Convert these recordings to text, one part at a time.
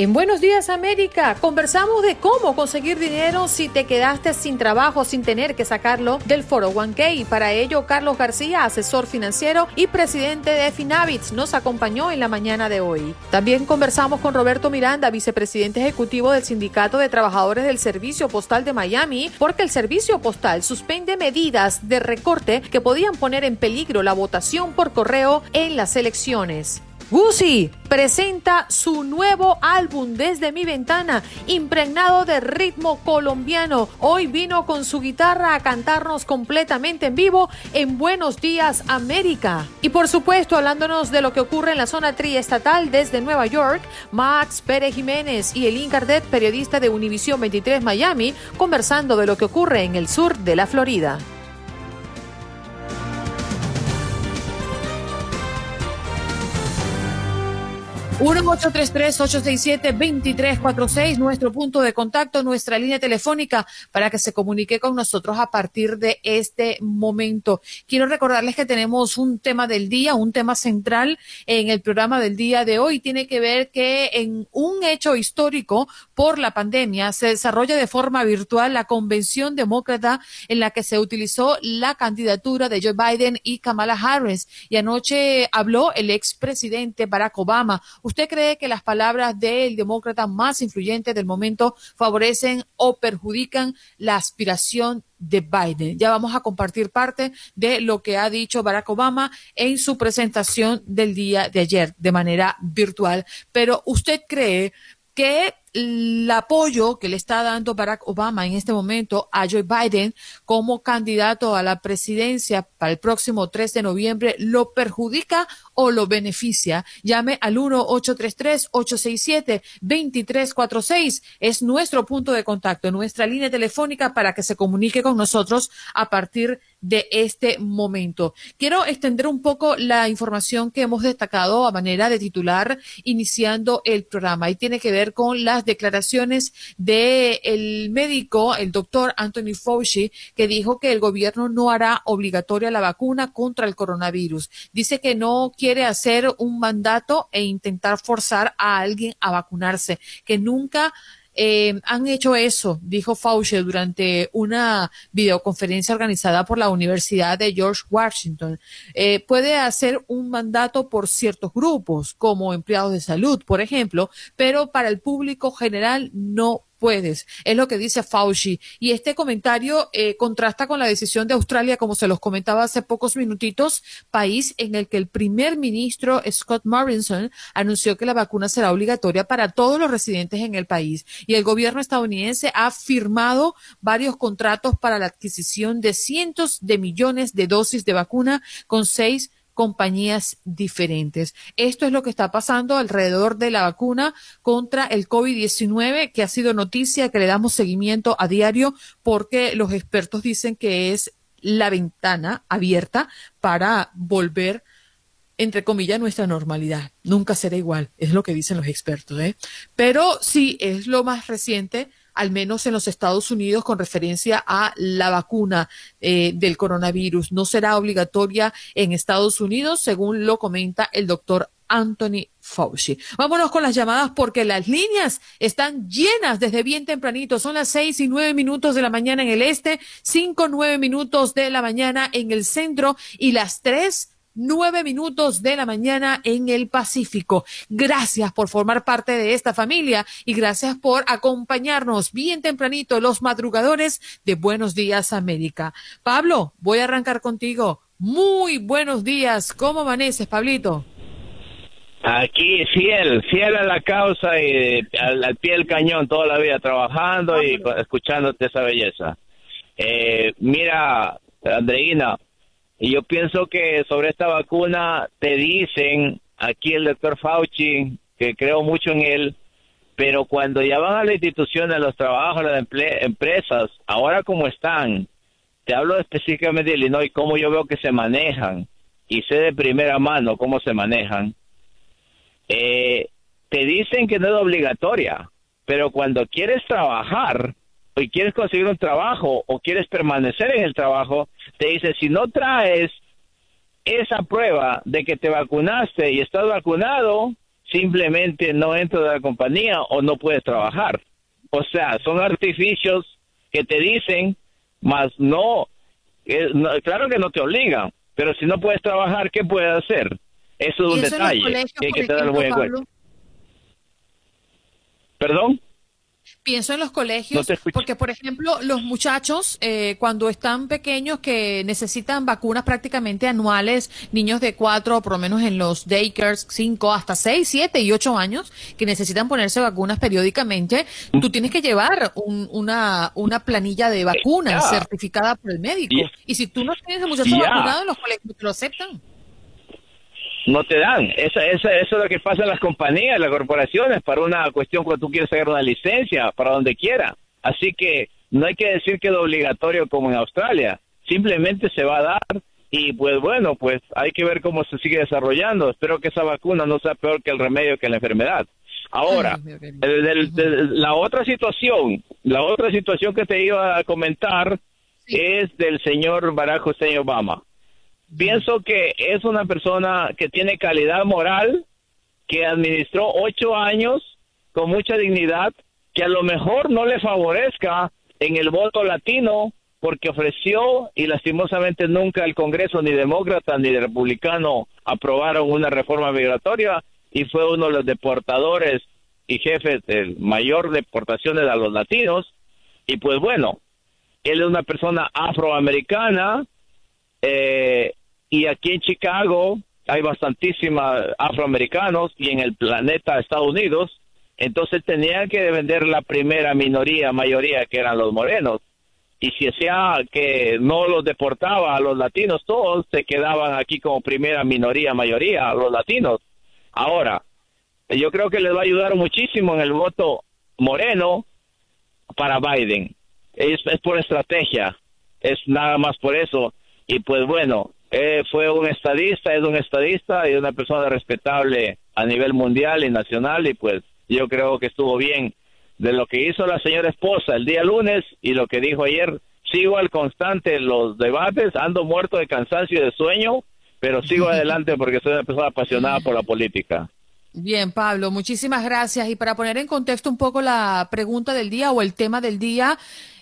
En Buenos Días América conversamos de cómo conseguir dinero si te quedaste sin trabajo, sin tener que sacarlo del 401k. Y para ello, Carlos García, asesor financiero y presidente de Finavits, nos acompañó en la mañana de hoy. También conversamos con Roberto Miranda, vicepresidente ejecutivo del Sindicato de Trabajadores del Servicio Postal de Miami, porque el Servicio Postal suspende medidas de recorte que podían poner en peligro la votación por correo en las elecciones. Guzzi presenta su nuevo álbum desde mi ventana, impregnado de ritmo colombiano. Hoy vino con su guitarra a cantarnos completamente en vivo en Buenos Días América. Y por supuesto, hablándonos de lo que ocurre en la zona triestatal desde Nueva York, Max Pérez Jiménez y el Incardet, periodista de Univisión 23 Miami, conversando de lo que ocurre en el sur de la Florida. 1-833-867-2346, nuestro punto de contacto, nuestra línea telefónica para que se comunique con nosotros a partir de este momento. Quiero recordarles que tenemos un tema del día, un tema central en el programa del día de hoy. Tiene que ver que en un hecho histórico por la pandemia se desarrolla de forma virtual la convención demócrata en la que se utilizó la candidatura de Joe Biden y Kamala Harris. Y anoche habló el expresidente Barack Obama. ¿Usted cree que las palabras del demócrata más influyente del momento favorecen o perjudican la aspiración de Biden? Ya vamos a compartir parte de lo que ha dicho Barack Obama en su presentación del día de ayer de manera virtual. Pero ¿usted cree que el apoyo que le está dando Barack Obama en este momento a Joe Biden como candidato a la presidencia para el próximo 3 de noviembre lo perjudica o lo beneficia. Llame al 1-833-867-2346. Es nuestro punto de contacto, nuestra línea telefónica para que se comunique con nosotros a partir de este momento. Quiero extender un poco la información que hemos destacado a manera de titular iniciando el programa y tiene que ver con las declaraciones del el médico, el doctor Anthony Fauci, que dijo que el gobierno no hará obligatoria la vacuna contra el coronavirus. Dice que no quiere hacer un mandato e intentar forzar a alguien a vacunarse, que nunca eh, han hecho eso, dijo Fauci durante una videoconferencia organizada por la Universidad de George Washington. Eh, puede hacer un mandato por ciertos grupos, como empleados de salud, por ejemplo, pero para el público general no puedes. Es lo que dice Fauci. Y este comentario eh, contrasta con la decisión de Australia, como se los comentaba hace pocos minutitos, país en el que el primer ministro Scott Morrison anunció que la vacuna será obligatoria para todos los residentes en el país. Y el gobierno estadounidense ha firmado varios contratos para la adquisición de cientos de millones de dosis de vacuna con seis compañías diferentes. Esto es lo que está pasando alrededor de la vacuna contra el COVID-19, que ha sido noticia, que le damos seguimiento a diario, porque los expertos dicen que es la ventana abierta para volver entre comillas, nuestra normalidad. Nunca será igual, es lo que dicen los expertos. ¿eh? Pero sí, es lo más reciente al menos en los Estados Unidos, con referencia a la vacuna eh, del coronavirus. No será obligatoria en Estados Unidos, según lo comenta el doctor Anthony Fauci. Vámonos con las llamadas porque las líneas están llenas desde bien tempranito. Son las seis y nueve minutos de la mañana en el este, cinco nueve minutos de la mañana en el centro y las tres nueve minutos de la mañana en el Pacífico. Gracias por formar parte de esta familia y gracias por acompañarnos bien tempranito los madrugadores de Buenos Días América. Pablo, voy a arrancar contigo. Muy buenos días. ¿Cómo amaneces, Pablito? Aquí fiel, fiel a la causa y al, pie del cañón toda la vida trabajando y escuchándote esa belleza. Eh, mira, Andreina, y yo pienso que sobre esta vacuna te dicen, aquí el doctor Fauci, que creo mucho en él, pero cuando ya van a la institución, a los trabajos, a las empresas, ahora como están, te hablo específicamente de Illinois, cómo yo veo que se manejan, y sé de primera mano cómo se manejan, eh, te dicen que no es obligatoria, pero cuando quieres trabajar, y quieres conseguir un trabajo o quieres permanecer en el trabajo, te dice, si no traes esa prueba de que te vacunaste y estás vacunado, simplemente no entras a la compañía o no puedes trabajar. O sea, son artificios que te dicen, más no, claro que no te obligan, pero si no puedes trabajar, ¿qué puedes hacer? Eso es un detalle que hay que tener. ¿Perdón? Pienso en los colegios, porque por ejemplo, los muchachos eh, cuando están pequeños que necesitan vacunas prácticamente anuales, niños de cuatro, por lo menos en los daycares, cinco, hasta seis, siete y ocho años, que necesitan ponerse vacunas periódicamente, tú tienes que llevar una, una planilla de vacunas certificada por el médico. Y si tú no tienes el muchacho vacunado, los colegios te lo aceptan no te dan. Eso, eso, eso es lo que pasa en las compañías, las corporaciones, para una cuestión cuando tú quieres sacar una licencia, para donde quiera. Así que no hay que decir que es obligatorio como en Australia. Simplemente se va a dar y pues bueno, pues hay que ver cómo se sigue desarrollando. Espero que esa vacuna no sea peor que el remedio que la enfermedad. Ahora, la otra situación, la otra situación que te iba a comentar es del señor Barack Hussein Obama pienso que es una persona que tiene calidad moral, que administró ocho años con mucha dignidad, que a lo mejor no le favorezca en el voto latino porque ofreció y lastimosamente nunca el Congreso ni demócrata ni republicano aprobaron una reforma migratoria y fue uno de los deportadores y jefes de mayor deportaciones a los latinos. Y pues bueno, él es una persona afroamericana eh, y aquí en Chicago hay bastantísimos afroamericanos y en el planeta Estados Unidos, entonces tenían que defender la primera minoría, mayoría que eran los morenos. Y si hacía que no los deportaba a los latinos, todos se quedaban aquí como primera minoría, mayoría, a los latinos. Ahora, yo creo que les va a ayudar muchísimo en el voto moreno para Biden. Es, es por estrategia, es nada más por eso. Y pues bueno, eh, fue un estadista, es un estadista y una persona respetable a nivel mundial y nacional y pues yo creo que estuvo bien de lo que hizo la señora esposa el día lunes y lo que dijo ayer. Sigo al constante en los debates, ando muerto de cansancio y de sueño, pero sigo adelante porque soy una persona apasionada por la política. Bien, Pablo, muchísimas gracias. Y para poner en contexto un poco la pregunta del día o el tema del día,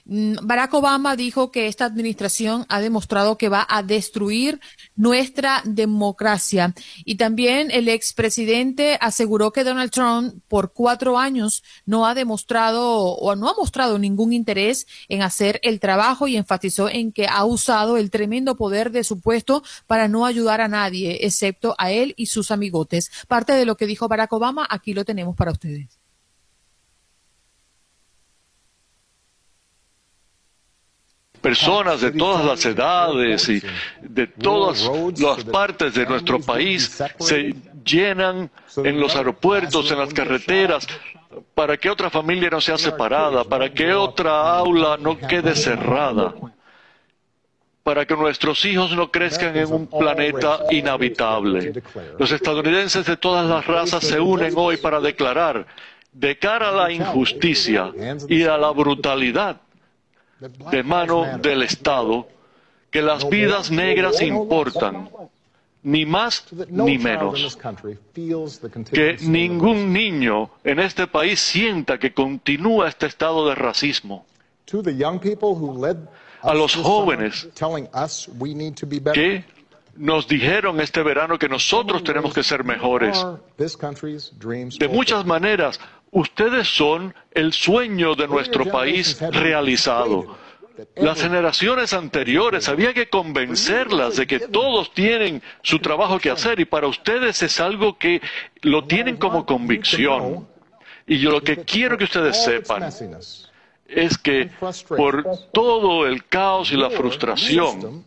Barack Obama dijo que esta administración ha demostrado que va a destruir nuestra democracia. Y también el expresidente aseguró que Donald Trump por cuatro años no ha demostrado o no ha mostrado ningún interés en hacer el trabajo y enfatizó en que ha usado el tremendo poder de su puesto para no ayudar a nadie, excepto a él y sus amigotes. Parte de lo que dijo Barack Obama, aquí lo tenemos para ustedes. Personas de todas las edades y de todas las partes de nuestro país se llenan en los aeropuertos, en las carreteras, para que otra familia no sea separada, para que otra aula no quede cerrada, para que nuestros hijos no crezcan en un planeta inhabitable. Los estadounidenses de todas las razas se unen hoy para declarar, de cara a la injusticia y a la brutalidad de mano del Estado, que las vidas negras importan ni más ni menos. Que ningún niño en este país sienta que continúa este estado de racismo. A los jóvenes que nos dijeron este verano que nosotros tenemos que ser mejores. De muchas maneras, ustedes son el sueño de nuestro país realizado. las generaciones anteriores había que convencerlas de que todos tienen su trabajo que hacer y para ustedes es algo que lo tienen como convicción. Y yo lo que quiero que ustedes sepan es que por todo el caos y la frustración,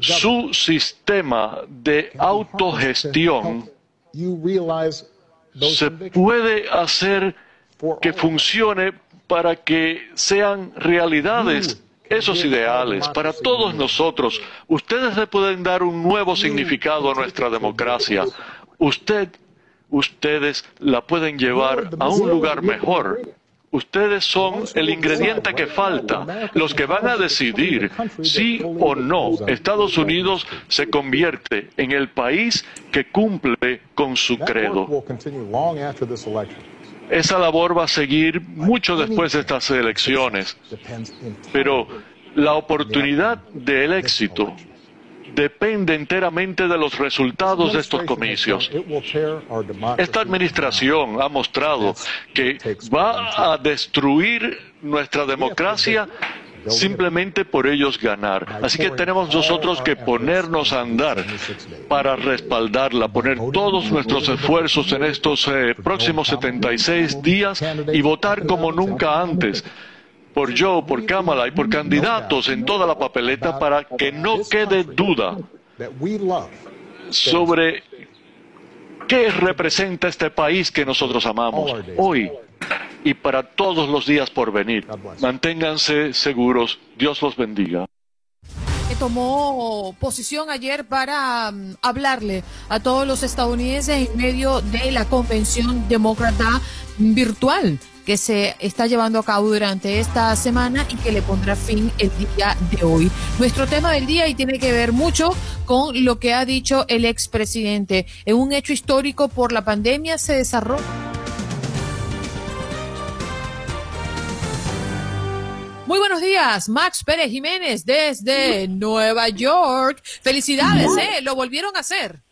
su sistema de autogestión se puede hacer que funcione para que sean realidades esos ideales para todos nosotros. Ustedes le pueden dar un nuevo significado a nuestra democracia. Usted, ustedes la pueden llevar a un lugar mejor. Ustedes son el ingrediente que falta, los que van a decidir si o no Estados Unidos se convierte en el país que cumple con su credo. Esa labor va a seguir mucho después de estas elecciones, pero la oportunidad del éxito depende enteramente de los resultados de estos comicios. Esta administración ha mostrado que va a destruir nuestra democracia simplemente por ellos ganar. Así que tenemos nosotros que ponernos a andar para respaldarla, poner todos nuestros esfuerzos en estos eh, próximos 76 días y votar como nunca antes por Joe, por Kamala y por candidatos en toda la papeleta para que no quede duda sobre qué representa este país que nosotros amamos hoy y para todos los días por venir. Manténganse seguros. Dios los bendiga. Tomó posición ayer para mm, hablarle a todos los estadounidenses en medio de la convención demócrata virtual que se está llevando a cabo durante esta semana y que le pondrá fin el día de hoy. Nuestro tema del día y tiene que ver mucho con lo que ha dicho el expresidente. En un hecho histórico por la pandemia se desarrolla Muy buenos días, Max Pérez Jiménez desde Nueva York. Felicidades, ¿eh? Lo volvieron a hacer.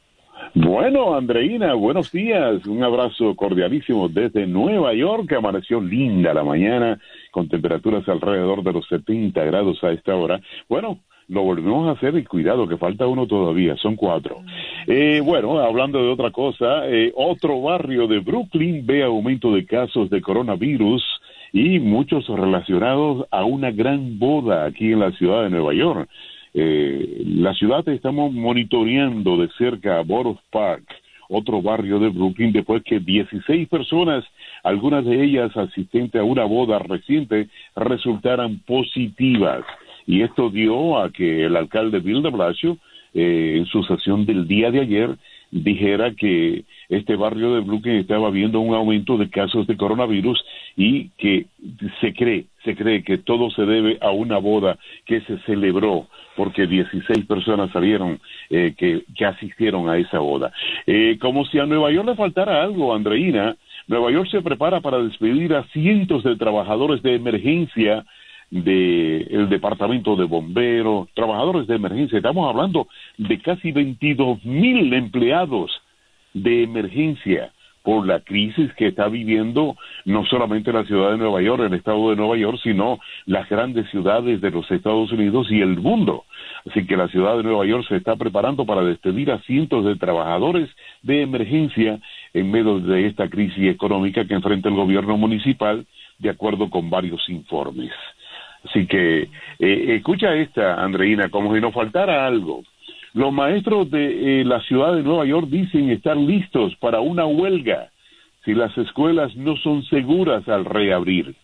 Bueno, Andreina, buenos días. Un abrazo cordialísimo desde Nueva York. Amaneció linda la mañana con temperaturas alrededor de los 70 grados a esta hora. Bueno, lo volvemos a hacer y cuidado que falta uno todavía, son cuatro. Eh, bueno, hablando de otra cosa, eh, otro barrio de Brooklyn ve aumento de casos de coronavirus y muchos relacionados a una gran boda aquí en la ciudad de Nueva York. Eh, la ciudad estamos monitoreando de cerca Borough Park, otro barrio de Brooklyn, después que 16 personas, algunas de ellas asistentes a una boda reciente, resultaran positivas. Y esto dio a que el alcalde Bill de Blasio, eh, en su sesión del día de ayer, dijera que este barrio de Brooklyn estaba viendo un aumento de casos de coronavirus y que se cree, se cree que todo se debe a una boda que se celebró porque 16 personas salieron eh, que, que, asistieron a esa boda. Eh, como si a Nueva York le faltara algo, Andreina, Nueva York se prepara para despedir a cientos de trabajadores de emergencia del departamento de bomberos, trabajadores de emergencia. Estamos hablando de casi 22 mil empleados de emergencia por la crisis que está viviendo no solamente la ciudad de Nueva York, el estado de Nueva York, sino las grandes ciudades de los Estados Unidos y el mundo. Así que la ciudad de Nueva York se está preparando para despedir a cientos de trabajadores de emergencia en medio de esta crisis económica que enfrenta el gobierno municipal, de acuerdo con varios informes. Así que eh, escucha esta, Andreina, como si nos faltara algo. Los maestros de eh, la ciudad de Nueva York dicen estar listos para una huelga si las escuelas no son seguras al reabrir.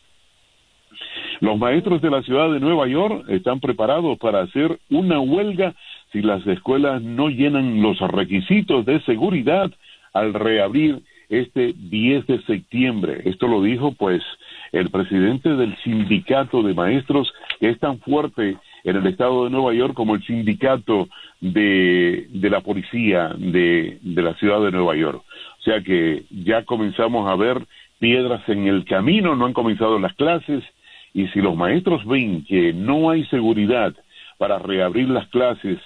Los maestros de la ciudad de Nueva York están preparados para hacer una huelga si las escuelas no llenan los requisitos de seguridad al reabrir este 10 de septiembre. Esto lo dijo pues el presidente del sindicato de maestros que es tan fuerte en el estado de Nueva York como el sindicato de, de la policía de, de la ciudad de Nueva York. O sea que ya comenzamos a ver piedras en el camino, no han comenzado las clases y si los maestros ven que no hay seguridad para reabrir las clases,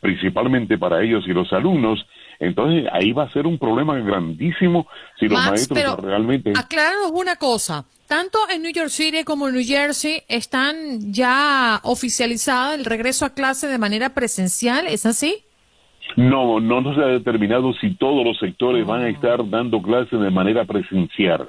principalmente para ellos y los alumnos, entonces ahí va a ser un problema grandísimo si los maestros pero realmente... Acláranos una cosa. Tanto en New York City como en New Jersey están ya oficializadas el regreso a clase de manera presencial, ¿es así? No, no, no se ha determinado si todos los sectores van a estar dando clases de manera presencial.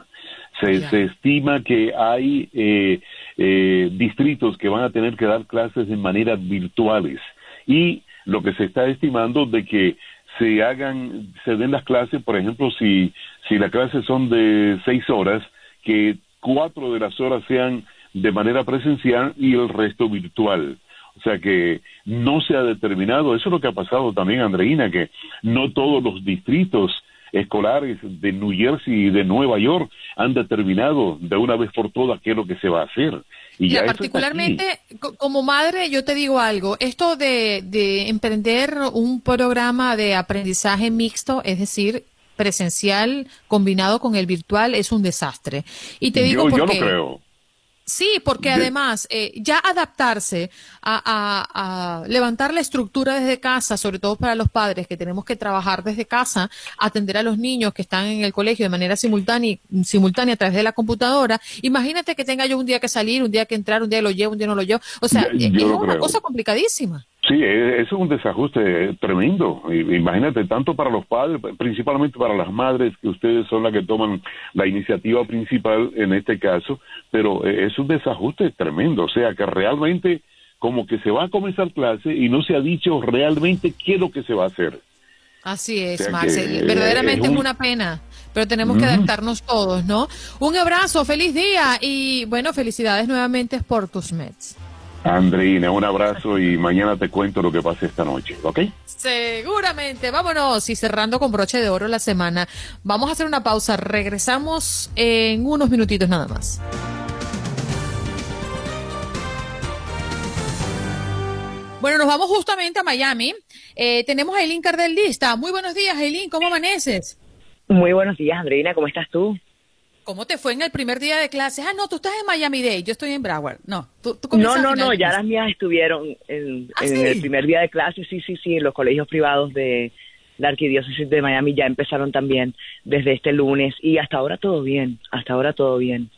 Se, se estima que hay eh, eh, distritos que van a tener que dar clases de manera virtuales y lo que se está estimando de que se hagan, se den las clases, por ejemplo, si, si las clases son de seis horas, que cuatro de las horas sean de manera presencial y el resto virtual. O sea que no se ha determinado, eso es lo que ha pasado también, Andreina, que no todos los distritos escolares de New Jersey y de Nueva York han determinado de una vez por todas qué es lo que se va a hacer. Y Mira, ya particularmente como madre, yo te digo algo, esto de, de emprender un programa de aprendizaje mixto, es decir, presencial combinado con el virtual, es un desastre. Y te digo yo, yo porque... no creo. Sí, porque además eh, ya adaptarse a, a- a levantar la estructura desde casa, sobre todo para los padres que tenemos que trabajar desde casa, atender a los niños que están en el colegio de manera simultánea, simultánea a través de la computadora. Imagínate que tenga yo un día que salir, un día que entrar, un día lo llevo, un día no lo llevo. O sea, yo es una creo. cosa complicadísima. Sí, e- eso es un desajuste tremendo. Imagínate, tanto para los padres, principalmente para las madres, que ustedes son las que toman la iniciativa principal en este caso, pero eh, es un desajuste tremendo. O sea, que realmente como que se va a comenzar clase y no se ha dicho realmente qué es lo que se va a hacer. Así es, O sea Verdaderamente es es un- una pena, pero tenemos que adaptarnos todos, ¿no? Un abrazo, feliz día y bueno, felicidades nuevamente por tus Mets. Andreina, un abrazo y mañana te cuento lo que pasa esta noche, ¿ok? Seguramente, vámonos y cerrando con broche de oro la semana. Vamos a hacer una pausa, regresamos en unos minutitos nada más. Bueno, nos vamos justamente a Miami. Eh, tenemos a Eileen Cardel lista. Muy buenos días, Eileen, ¿cómo amaneces? Muy buenos días, Andreina, ¿cómo estás tú? ¿Cómo te fue en el primer día de clases? Ah, no, tú estás en Miami Dade, yo estoy en Broward. No, tú, tú No, no, no, ya las mías estuvieron en, ¿Ah, en sí? el primer día de clases, sí, sí, sí, en los colegios privados de la Arquidiócesis de Miami ya empezaron también desde este lunes y hasta ahora todo bien, hasta ahora todo bien.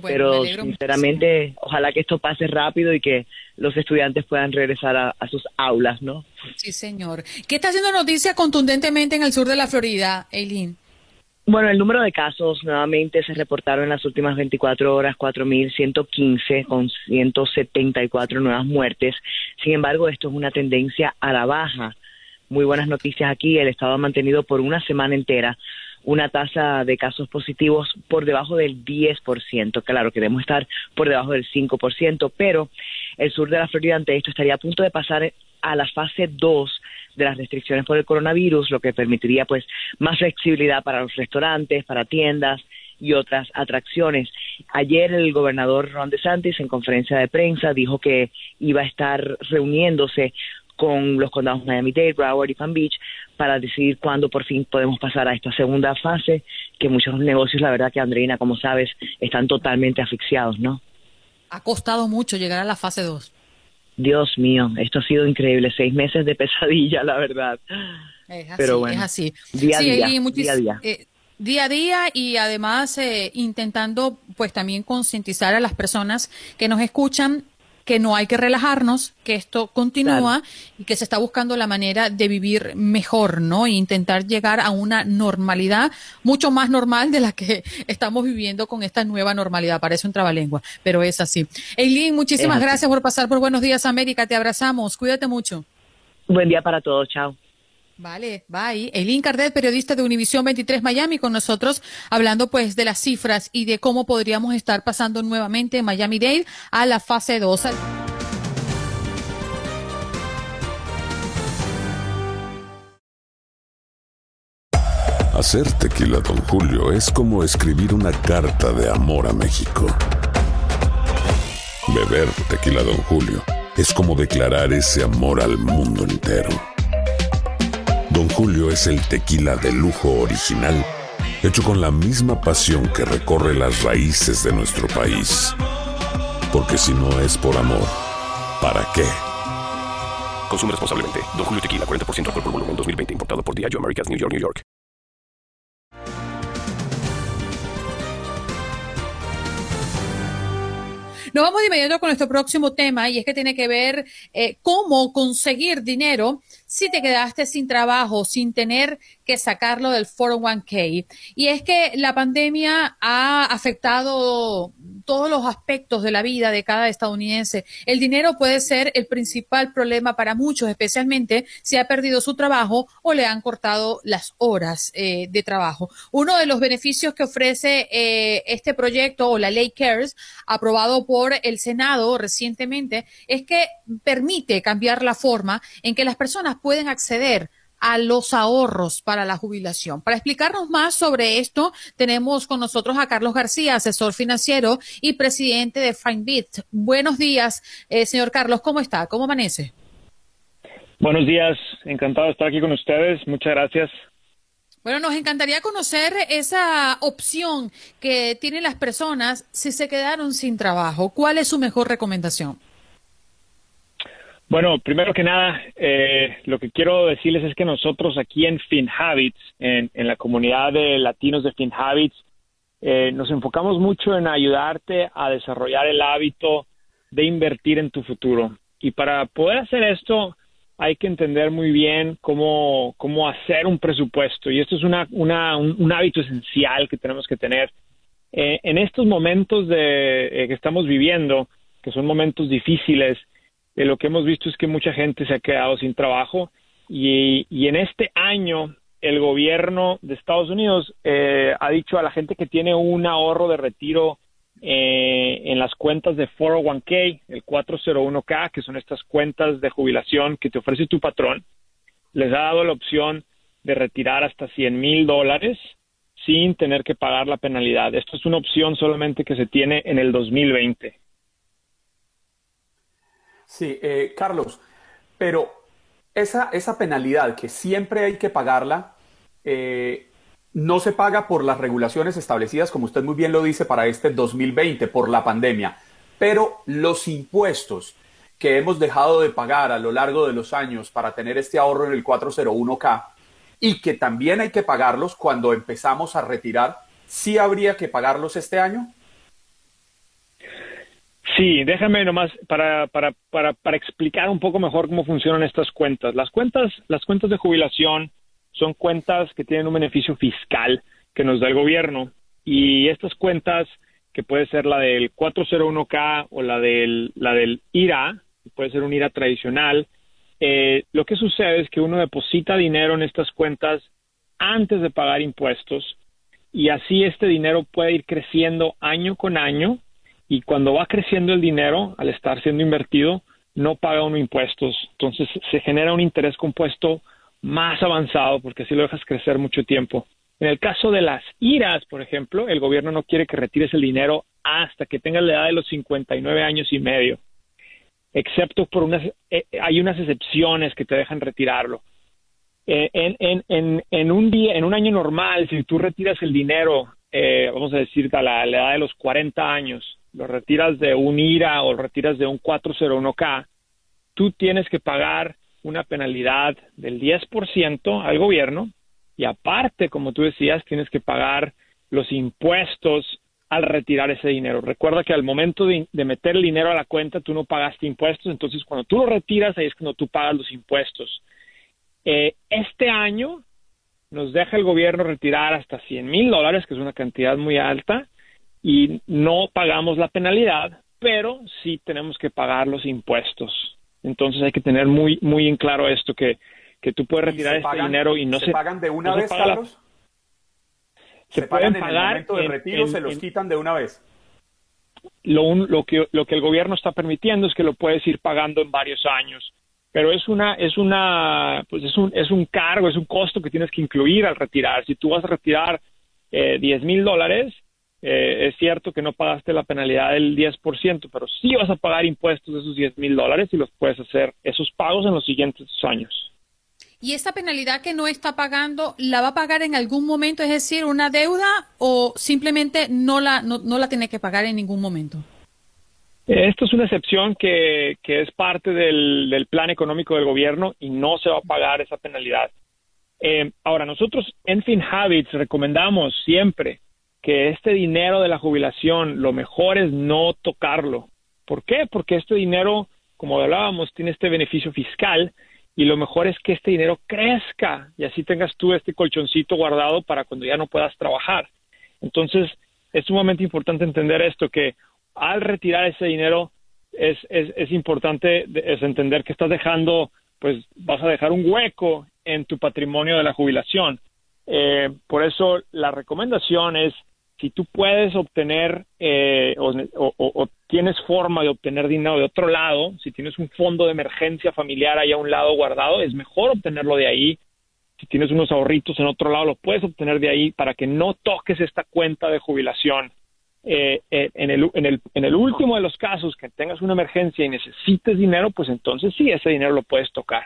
Bueno, Pero sinceramente, ojalá que esto pase rápido y que los estudiantes puedan regresar a, a sus aulas, ¿no? Sí, señor. ¿Qué está haciendo noticia contundentemente en el sur de la Florida, Eileen? Bueno, el número de casos nuevamente se reportaron en las últimas 24 horas 4.115 con 174 nuevas muertes. Sin embargo, esto es una tendencia a la baja. Muy buenas noticias aquí. El Estado ha mantenido por una semana entera una tasa de casos positivos por debajo del 10%. Claro, queremos estar por debajo del 5%, pero el sur de la Florida ante esto estaría a punto de pasar a la fase 2 de las restricciones por el coronavirus, lo que permitiría pues más flexibilidad para los restaurantes, para tiendas y otras atracciones. Ayer el gobernador Ron DeSantis en conferencia de prensa dijo que iba a estar reuniéndose con los condados Miami-Dade, Broward y Palm Beach para decidir cuándo por fin podemos pasar a esta segunda fase, que muchos negocios, la verdad que Andreina, como sabes, están totalmente asfixiados, ¿no? Ha costado mucho llegar a la fase 2. Dios mío, esto ha sido increíble, seis meses de pesadilla, la verdad. Es así, Pero bueno, es así. día a Sí, día, día a día. eh, día a día y además eh, intentando pues también concientizar a las personas que nos escuchan que no hay que relajarnos, que esto continúa y que se está buscando la manera de vivir mejor, ¿no? E intentar llegar a una normalidad mucho más normal de la que estamos viviendo con esta nueva normalidad. Parece un trabalengua, pero es así. Eileen, muchísimas gracias por pasar por Buenos Días América. Te abrazamos. Cuídate mucho. Buen día para todos. Chao. Vale, bye. Eileen Cardet, periodista de Univisión 23 Miami, con nosotros hablando pues de las cifras y de cómo podríamos estar pasando nuevamente en Miami Dade a la fase 2. Hacer tequila, Don Julio, es como escribir una carta de amor a México. Beber tequila, Don Julio, es como declarar ese amor al mundo entero. Don Julio es el tequila de lujo original, hecho con la misma pasión que recorre las raíces de nuestro país. Porque si no es por amor, ¿para qué? Consume responsablemente. Don Julio Tequila, 40% alcohol por volumen, 2020. Importado por Diageo Americas, New York, New York. Nos vamos de inmediato con nuestro próximo tema y es que tiene que ver eh, cómo conseguir dinero si te quedaste sin trabajo, sin tener que sacarlo del 401k. Y es que la pandemia ha afectado todos los aspectos de la vida de cada estadounidense. El dinero puede ser el principal problema para muchos, especialmente si ha perdido su trabajo o le han cortado las horas eh, de trabajo. Uno de los beneficios que ofrece eh, este proyecto o la ley CARES, aprobado por el Senado recientemente, es que permite cambiar la forma en que las personas pueden acceder a los ahorros para la jubilación. Para explicarnos más sobre esto, tenemos con nosotros a Carlos García, asesor financiero y presidente de FindBit. Buenos días, eh, señor Carlos, ¿cómo está? ¿Cómo amanece? Buenos días, encantado de estar aquí con ustedes. Muchas gracias. Bueno, nos encantaría conocer esa opción que tienen las personas si se quedaron sin trabajo. ¿Cuál es su mejor recomendación? Bueno, primero que nada, eh, lo que quiero decirles es que nosotros aquí en FinHabits, en, en la comunidad de latinos de FinHabits, eh, nos enfocamos mucho en ayudarte a desarrollar el hábito de invertir en tu futuro. Y para poder hacer esto, hay que entender muy bien cómo, cómo hacer un presupuesto. Y esto es una, una, un, un hábito esencial que tenemos que tener. Eh, en estos momentos de, eh, que estamos viviendo, que son momentos difíciles, eh, lo que hemos visto es que mucha gente se ha quedado sin trabajo y, en este año el gobierno de Estados Unidos eh, ha dicho a la gente que tiene un ahorro de retiro eh, en las cuentas de 401k, el 401k, que son estas cuentas de jubilación que te ofrece tu patrón, les ha dado la opción de retirar hasta 100 mil dólares sin tener que pagar la penalidad. Esto es una opción solamente que se tiene en el 2020. Sí, eh, Carlos, pero esa, esa penalidad que siempre hay que pagarla, eh, no se paga por las regulaciones establecidas, como usted muy bien lo dice, para este 2020, por la pandemia, pero los impuestos que hemos dejado de pagar a lo largo de los años para tener este ahorro en el 401k y que también hay que pagarlos cuando empezamos a retirar, ¿sí habría que pagarlos este año? Sí, déjame nomás para, para, para, para explicar un poco mejor cómo funcionan estas cuentas. Las cuentas, las cuentas de jubilación son cuentas que tienen un beneficio fiscal que nos da el gobierno y estas cuentas que puede ser la del 401k o la del, la del IRA, puede ser un IRA tradicional, eh, lo que sucede es que uno deposita dinero en estas cuentas antes de pagar impuestos y así este dinero puede ir creciendo año con año y cuando va creciendo el dinero, al estar siendo invertido, no paga uno impuestos. Entonces se genera un interés compuesto más avanzado porque así lo dejas crecer mucho tiempo. En el caso de las IRAs, por ejemplo, el gobierno no quiere que retires el dinero hasta que tengas la edad de los 59 años y medio, excepto por unas, eh, hay unas excepciones que te dejan retirarlo. Eh, en, un día, en un año normal, si tú retiras el dinero, eh, vamos a decir, a la edad de los 40 años, lo retiras de un IRA o lo retiras de un 401k, tú tienes que pagar una penalidad del 10% al gobierno y aparte, como tú decías, tienes que pagar los impuestos al retirar ese dinero. Recuerda que al momento de, meter el dinero a la cuenta tú no pagaste impuestos, entonces cuando tú lo retiras ahí es cuando tú pagas los impuestos. Eh, este año nos deja el gobierno retirar hasta 100 mil dólares, que es una cantidad muy alta, y no pagamos la penalidad, pero sí tenemos que pagar los impuestos. Entonces hay que tener muy muy en claro esto que, que tú puedes retirar este dinero y no se, se pagan de una no vez, se paga la- Carlos. se, Se pueden pagan en el pagar momento de en- retiro, en- se los en- quitan de una vez. lo, lo que lo que el gobierno está permitiendo es que lo puedes ir pagando en varios años pero es una es una pues es un es un cargo es un costo que tienes que incluir al retirar si tú vas a retirar eh, 10 mil dólares eh, es cierto que no pagaste la penalidad del 10%, pero sí vas a pagar impuestos de esos 10 mil dólares y los puedes hacer esos pagos en los siguientes años. ¿Y esta penalidad que no está pagando, la va a pagar en algún momento? Es decir, una deuda o simplemente no la, no, no la tiene que pagar en ningún momento? Esto es una excepción que, que es parte del, del plan económico del gobierno y no se va a pagar esa penalidad. Eh, ahora, nosotros en FinHabits recomendamos siempre que este dinero de la jubilación, lo mejor es no tocarlo. ¿Por qué? Porque este dinero, como hablábamos, tiene este beneficio fiscal y lo mejor es que este dinero crezca y así tengas tú este colchoncito guardado para cuando ya no puedas trabajar. Entonces, es sumamente importante entender esto, que al retirar ese dinero es, es, es importante es entender que estás dejando, pues vas a dejar un hueco en tu patrimonio de la jubilación. Eh, por eso la recomendación es, si tú puedes obtener eh, o, tienes forma de obtener dinero de otro lado, si tienes un fondo de emergencia familiar ahí a un lado guardado, es mejor obtenerlo de ahí. Si tienes unos ahorritos en otro lado, lo puedes obtener de ahí para que no toques esta cuenta de jubilación. Eh, eh, en, el, en, el, en el último de los casos, que tengas una emergencia y necesites dinero, pues entonces sí, ese dinero lo puedes tocar.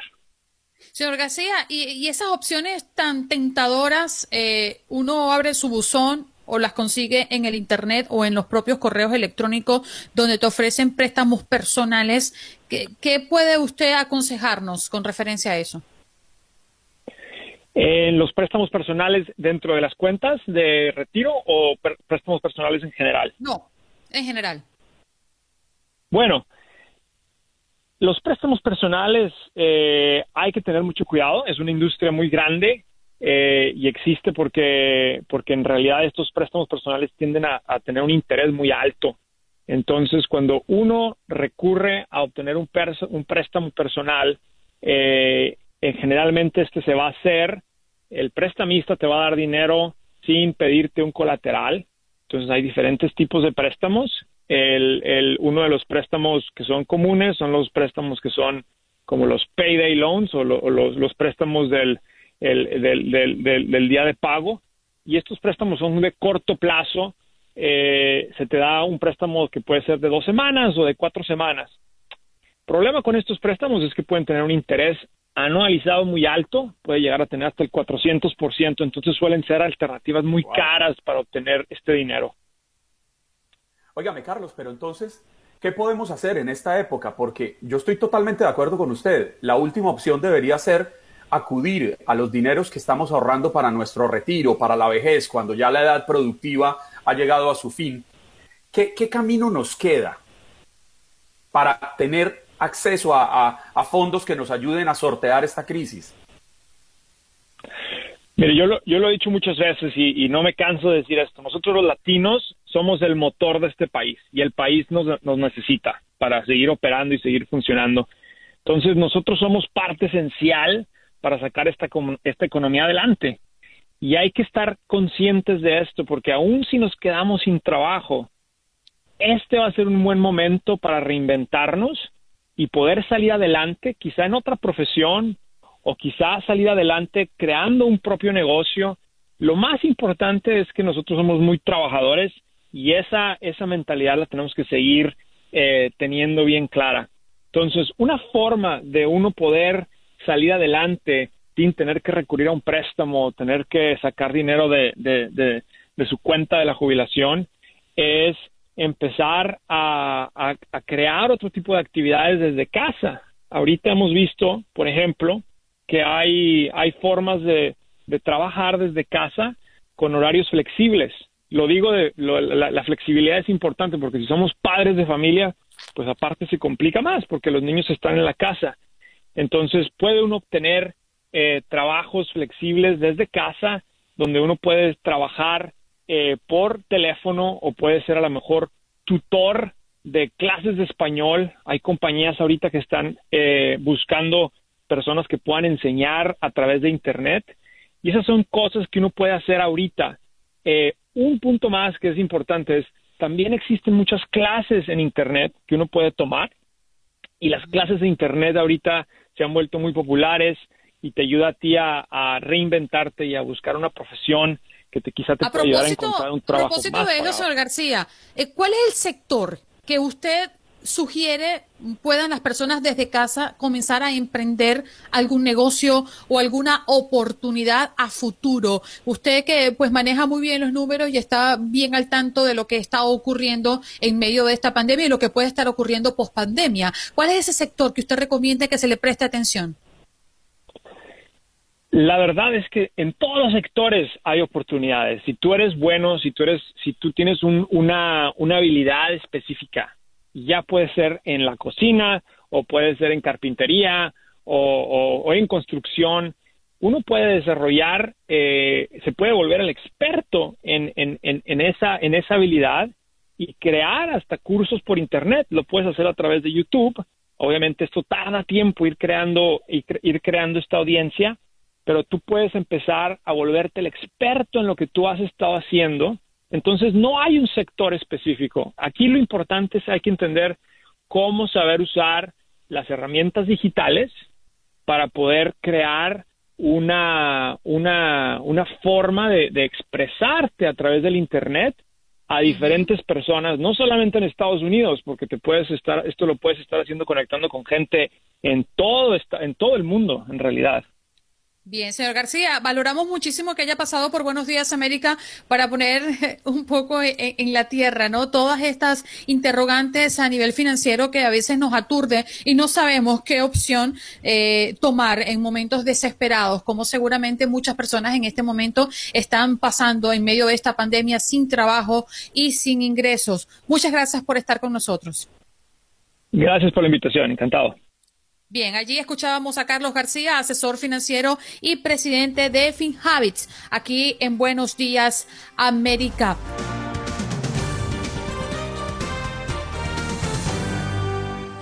Señor García, y, y esas opciones tan tentadoras, eh, uno abre su buzón o las consigue en el Internet o en los propios correos electrónicos donde te ofrecen préstamos personales. ¿Qué, qué puede usted aconsejarnos con referencia a eso? En los préstamos personales dentro de las cuentas de retiro o préstamos personales en general. No, en general. Bueno, los préstamos personales eh, hay que tener mucho cuidado. Es una industria muy grande eh, y existe porque, porque en realidad estos préstamos personales tienden a, tener un interés muy alto. Entonces, cuando uno recurre a obtener un, un préstamo personal, eh, eh, generalmente este se va a hacer, el prestamista te va a dar dinero sin pedirte un colateral. Entonces hay diferentes tipos de préstamos. El, el- uno de los préstamos que son comunes son los préstamos que son como los payday loans o, lo- o los, los préstamos del, el- del, del- del- del día de pago. Y estos préstamos son de corto plazo. Eh, se te da un préstamo que puede ser de dos semanas o de cuatro semanas. problema con estos préstamos es que pueden tener un interés anualizado muy alto, puede llegar a tener hasta el 400%, entonces suelen ser alternativas muy caras para obtener este dinero. Óigame, Carlos, pero entonces, ¿qué podemos hacer en esta época? Porque yo estoy totalmente de acuerdo con usted. La última opción debería ser acudir a los dineros que estamos ahorrando para nuestro retiro, para la vejez, cuando ya la edad productiva ha llegado a su fin. ¿Qué, camino nos queda para tener acceso a, fondos que nos ayuden a sortear esta crisis? Mire, yo lo, he dicho muchas veces y, no me canso de decir esto. Nosotros los latinos somos el motor de este país y el país nos necesita para seguir operando y seguir funcionando. Entonces nosotros somos parte esencial para sacar esta, esta economía adelante. Y hay que estar conscientes de esto porque aun si nos quedamos sin trabajo, este va a ser un buen momento para reinventarnos y poder salir adelante, quizá en otra profesión o quizá salir adelante creando un propio negocio. Lo más importante es que nosotros somos muy trabajadores y esa, esa mentalidad la tenemos que seguir eh, teniendo bien clara. Entonces, una forma de uno poder salir adelante sin tener que recurrir a un préstamo, tener que sacar dinero de, de, su cuenta de la jubilación, es empezar a, a- crear otro tipo de actividades desde casa. Ahorita hemos visto, por ejemplo, que hay, hay formas de, de trabajar desde casa con horarios flexibles. lo digo, de, la, la, flexibilidad es importante porque si somos padres de familia, pues aparte se complica más porque los niños están en la casa. Entonces puede uno obtener eh, trabajos flexibles desde casa donde uno puede trabajar eh, por teléfono o puede ser a lo mejor tutor de clases de español. Hay compañías ahorita que están eh, buscando personas que puedan enseñar a través de Internet. Y esas son cosas que uno puede hacer ahorita. Eh, un punto más que es importante es, también existen muchas clases en Internet que uno puede tomar. Y las clases de Internet ahorita se han vuelto muy populares y te ayuda a ti a, reinventarte y a buscar una profesión que te quizá te pueda ayudar a encontrar un trabajo. A propósito de eso, señor García, eh, ¿cuál es el sector que usted sugiere puedan las personas desde casa comenzar a emprender algún negocio o alguna oportunidad a futuro? Usted que pues maneja muy bien los números y está bien al tanto de lo que está ocurriendo en medio de esta pandemia y lo que puede estar ocurriendo post pandemia. ¿Cuál es ese sector que usted recomienda que se le preste atención? La verdad es que en todos los sectores hay oportunidades. Si tú eres bueno, si tú eres, si tú tienes una, una habilidad específica, ya puede ser en la cocina o puede ser en carpintería o, en construcción, uno puede desarrollar, eh, se puede volver el experto en, en, en, esa, en esa habilidad y crear hasta cursos por internet. Lo puedes hacer a través de YouTube. Obviamente esto tarda tiempo ir creando, ir creando esta audiencia, pero tú puedes empezar a volverte el experto en lo que tú has estado haciendo. Entonces, no hay un sector específico. Aquí lo importante es hay que entender cómo saber usar las herramientas digitales para poder crear una, una, una forma de, de expresarte a través del Internet a diferentes personas, no solamente en Estados Unidos, porque te puedes estar, esto lo puedes estar haciendo conectando con gente en todo, en todo el mundo, en realidad. Bien, señor García, valoramos muchísimo que haya pasado por Buenos Días América para poner un poco en, la tierra, ¿no? Todas estas interrogantes a nivel financiero que a veces nos aturde y no sabemos qué opción eh, tomar en momentos desesperados, como seguramente muchas personas en este momento están pasando en medio de esta pandemia sin trabajo y sin ingresos. Muchas gracias por estar con nosotros. Gracias por la invitación, encantado. Bien, allí escuchábamos a Carlos García, asesor financiero y presidente de FinHabits, aquí en Buenos Días, América.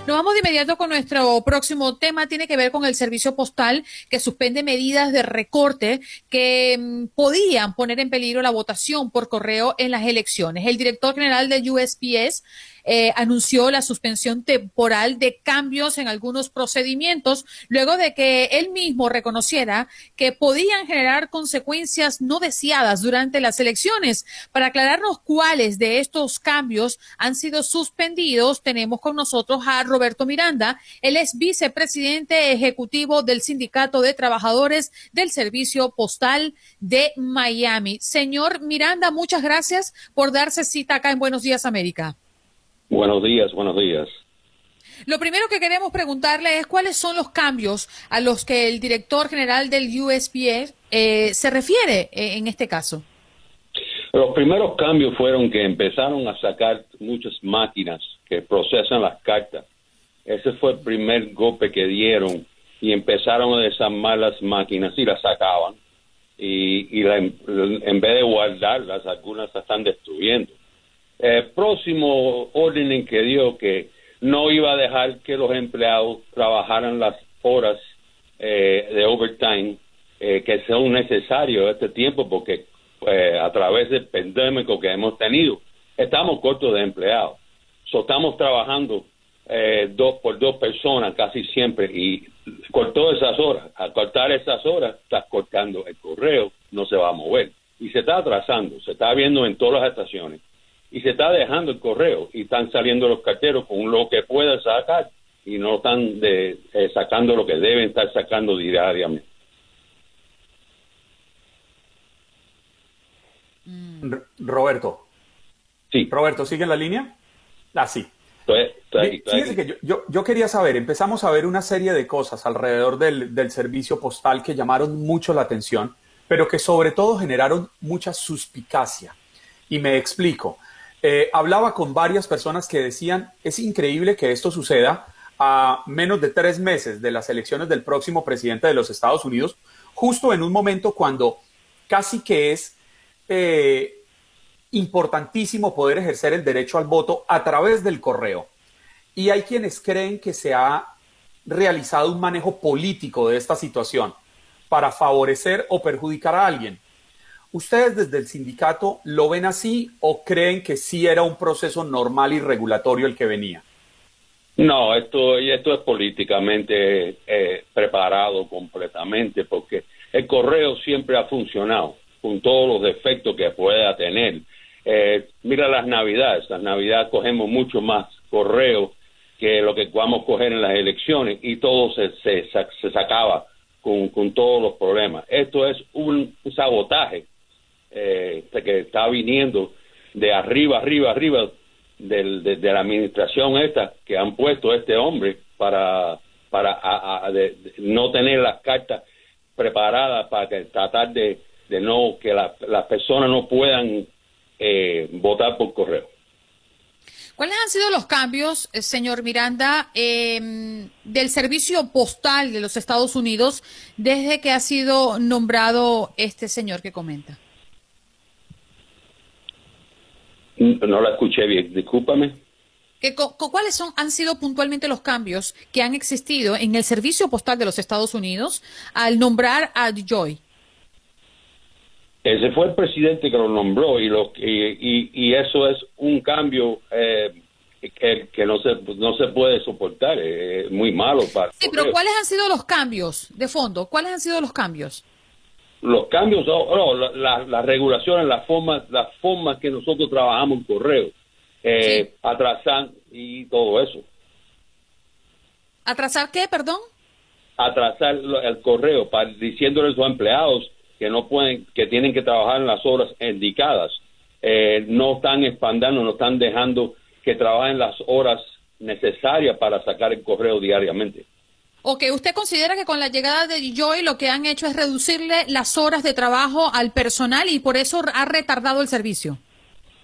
Nos vamos de inmediato con nuestro próximo tema. Tiene que ver con el servicio postal que suspende medidas de recorte que mm, podían poner en peligro la votación por correo en las elecciones. El director general de USPS eh, anunció la suspensión temporal de cambios en algunos procedimientos luego de que él mismo reconociera que podían generar consecuencias no deseadas durante las elecciones. Para aclararnos cuáles de estos cambios han sido suspendidos, tenemos con nosotros a Roberto Miranda. Él es vicepresidente ejecutivo del Sindicato de Trabajadores del Servicio Postal de Miami. Señor Miranda, muchas gracias por darse cita acá en Buenos Días América. Buenos días, buenos días. Lo primero que queremos preguntarle es cuáles son los cambios a los que el director general del USPS eh, se refiere eh, en este caso. Los primeros cambios fueron que empezaron a sacar muchas máquinas que procesan las cartas. Ese fue el primer golpe que dieron y empezaron a desarmar las máquinas y las sacaban. Y, en vez de guardarlas, algunas las están destruyendo eh, próximo orden en que dio que no iba a dejar que los empleados trabajaran las horas eh, de overtime eh, que son necesarios este tiempo porque eh, a través del pandémico que hemos tenido estamos cortos de empleados. So, estamos trabajando eh, dos por dos personas casi siempre y todas esas horas, al cortar esas horas, estás cortando el correo, no se va a mover. Y se está atrasando, se está viendo en todas las estaciones y se está dejando el correo y están saliendo los carteros con lo que pueda sacar y no están de, eh, sacando lo que deben estar sacando diariamente. Mm. Roberto. Sí. Roberto, ¿sigue en la línea? Ah, sí. Estoy, que yo, yo, quería saber, empezamos a ver una serie de cosas alrededor del, del servicio postal que llamaron mucho la atención, pero que sobre todo generaron mucha suspicacia. Y me explico. Eh, hablaba con varias personas que decían, es increíble que esto suceda a menos de tres meses de las elecciones del próximo presidente de los Estados Unidos, justo en un momento cuando casi que es eh, importantísimo poder ejercer el derecho al voto a través del correo. Y hay quienes creen que se ha realizado un manejo político de esta situación para favorecer o perjudicar a alguien. ¿Ustedes desde el sindicato lo ven así o creen que sí era un proceso normal y regulatorio el que venía? No, esto, esto es políticamente eh, preparado completamente porque el correo siempre ha funcionado con todos los defectos que pueda tener. Eh, mira las navidades, las navidades cogemos mucho más correo que lo que vamos a coger en las elecciones y todo se, se, se sacaba con, con, todos los problemas. Esto es un, sabotaje eh, que está viniendo de arriba, arriba, arriba del, de, la administración esta que han puesto este hombre para, para a, de, no tener las cartas preparadas para que, tratar de, de no que las la personas no puedan eh, votar por correo. ¿Cuáles han sido los cambios, eh, señor Miranda, eh, del servicio postal de los Estados Unidos desde que ha sido nombrado este señor que comenta? No la escuché bien, discúlpame. ¿Qué, ¿Cuáles son, han sido puntualmente los cambios que han existido en el servicio postal de los Estados Unidos al nombrar a Joy? Ese fue el presidente que lo nombró y, lo, y, y, eso es un cambio eh, que, que, no, se, no se puede soportar, es muy malo para... Sí, pero ¿cuáles han sido los cambios de fondo? ¿Cuáles han sido los cambios? Los cambios, no, las la, la regulaciones, las formas, las formas que nosotros trabajamos en correo, eh, sí. atrasar y todo eso. ¿Atrasar qué, perdón? Atrasar el correo, para, diciéndole a sus empleados que no pueden, que tienen que trabajar en las horas indicadas. Eh, no están expandando, no están dejando que trabajen las horas necesarias para sacar el correo diariamente. Ok, ¿usted considera que con la llegada de Joy lo que han hecho es reducirle las horas de trabajo al personal y por eso ha retardado el servicio?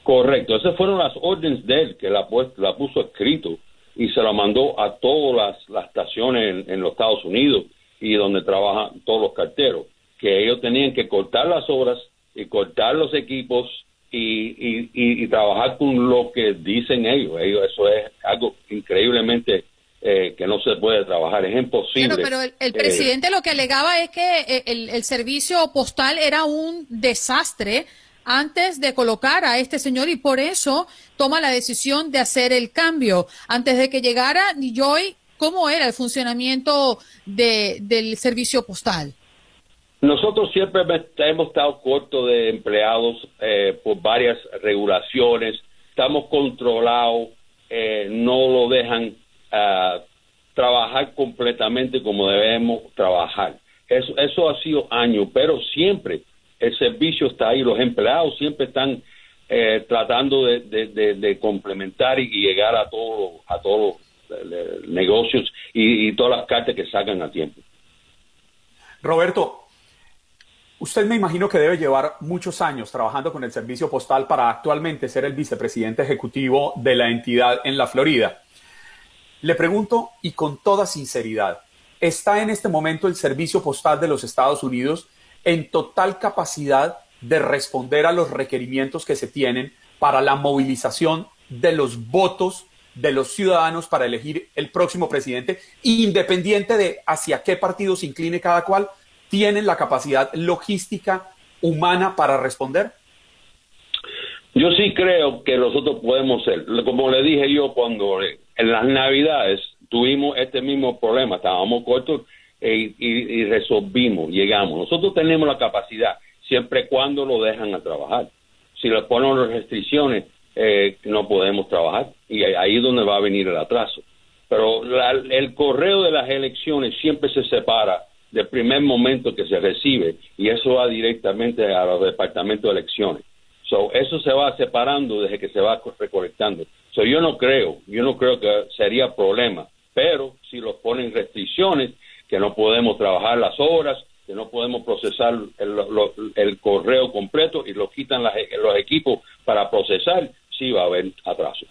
Correcto, esas fueron las órdenes de él que la, la puso escrito y se la mandó a todas las, estaciones en, los Estados Unidos y donde trabajan todos los carteros, que ellos tenían que cortar las horas y cortar los equipos y, y, y, y trabajar con lo que dicen ellos. ellos eso es algo increíblemente eh, que no se puede trabajar, es imposible. Pero, pero el, el, presidente eh, lo que alegaba es que el, el, servicio postal era un desastre antes de colocar a este señor y por eso toma la decisión de hacer el cambio. Antes de que llegara Joy, ¿cómo era el funcionamiento de, del servicio postal? Nosotros siempre hemos estado cortos de empleados eh, por varias regulaciones, estamos controlados, eh, no lo dejan uh, trabajar completamente como debemos trabajar. Eso, eso ha sido años, pero siempre el servicio está ahí, los empleados siempre están eh, tratando de, de, de, complementar y, llegar a todos a todos los negocios y, y, todas las cartas que sacan a tiempo. Roberto, usted me imagino que debe llevar muchos años trabajando con el servicio postal para actualmente ser el vicepresidente ejecutivo de la entidad en la Florida. Le pregunto y con toda sinceridad, ¿está en este momento el servicio postal de los Estados Unidos en total capacidad de responder a los requerimientos que se tienen para la movilización de los votos de los ciudadanos para elegir el próximo presidente, independiente de hacia qué partido se incline cada cual, tienen la capacidad logística humana para responder? Yo sí creo que nosotros podemos ser, como le dije yo cuando en las navidades tuvimos este mismo problema, estábamos cortos y, y, y, resolvimos, llegamos. Nosotros tenemos la capacidad, siempre y cuando lo dejan a trabajar. Si le ponen las restricciones, eh, no podemos trabajar y ahí es donde va a venir el atraso. Pero la, el correo de las elecciones siempre se separa del primer momento que se recibe y eso va directamente a los departamentos de elecciones. So, eso se va separando desde que se va recolectando. So, yo no creo, yo no creo que sería problema, pero si los ponen restricciones, que no podemos trabajar las horas, que no podemos procesar el, el, el correo completo y lo quitan las, los equipos para procesar, sí va a haber atraso.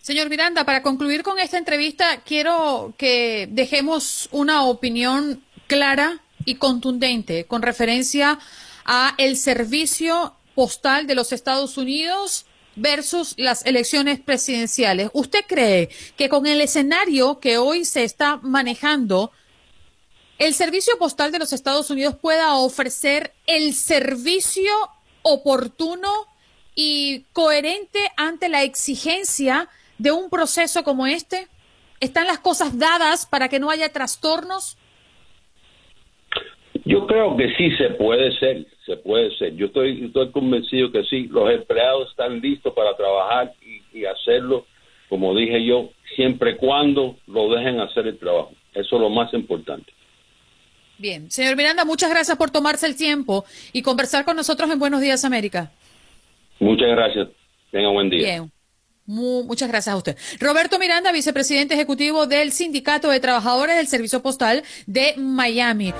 Señor Miranda, para concluir con esta entrevista, quiero que dejemos una opinión clara y contundente con referencia a el servicio postal de los Estados Unidos versus las elecciones presidenciales. ¿Usted cree que con el escenario que hoy se está manejando, el servicio postal de los Estados Unidos pueda ofrecer el servicio oportuno y coherente ante la exigencia de un proceso como este? ¿Están las cosas dadas para que no haya trastornos? Yo creo que sí se puede ser, se puede ser. Yo estoy, estoy convencido que sí. Los empleados están listos para trabajar y, y hacerlo, como dije yo, siempre y cuando lo dejen hacer el trabajo. Eso es lo más importante. Bien, señor Miranda, muchas gracias por tomarse el tiempo y conversar con nosotros en Buenos Días América. Muchas gracias. Tenga buen día. Bien. Mu- muchas gracias a usted. Roberto Miranda, vicepresidente ejecutivo del Sindicato de Trabajadores del Servicio Postal de Miami.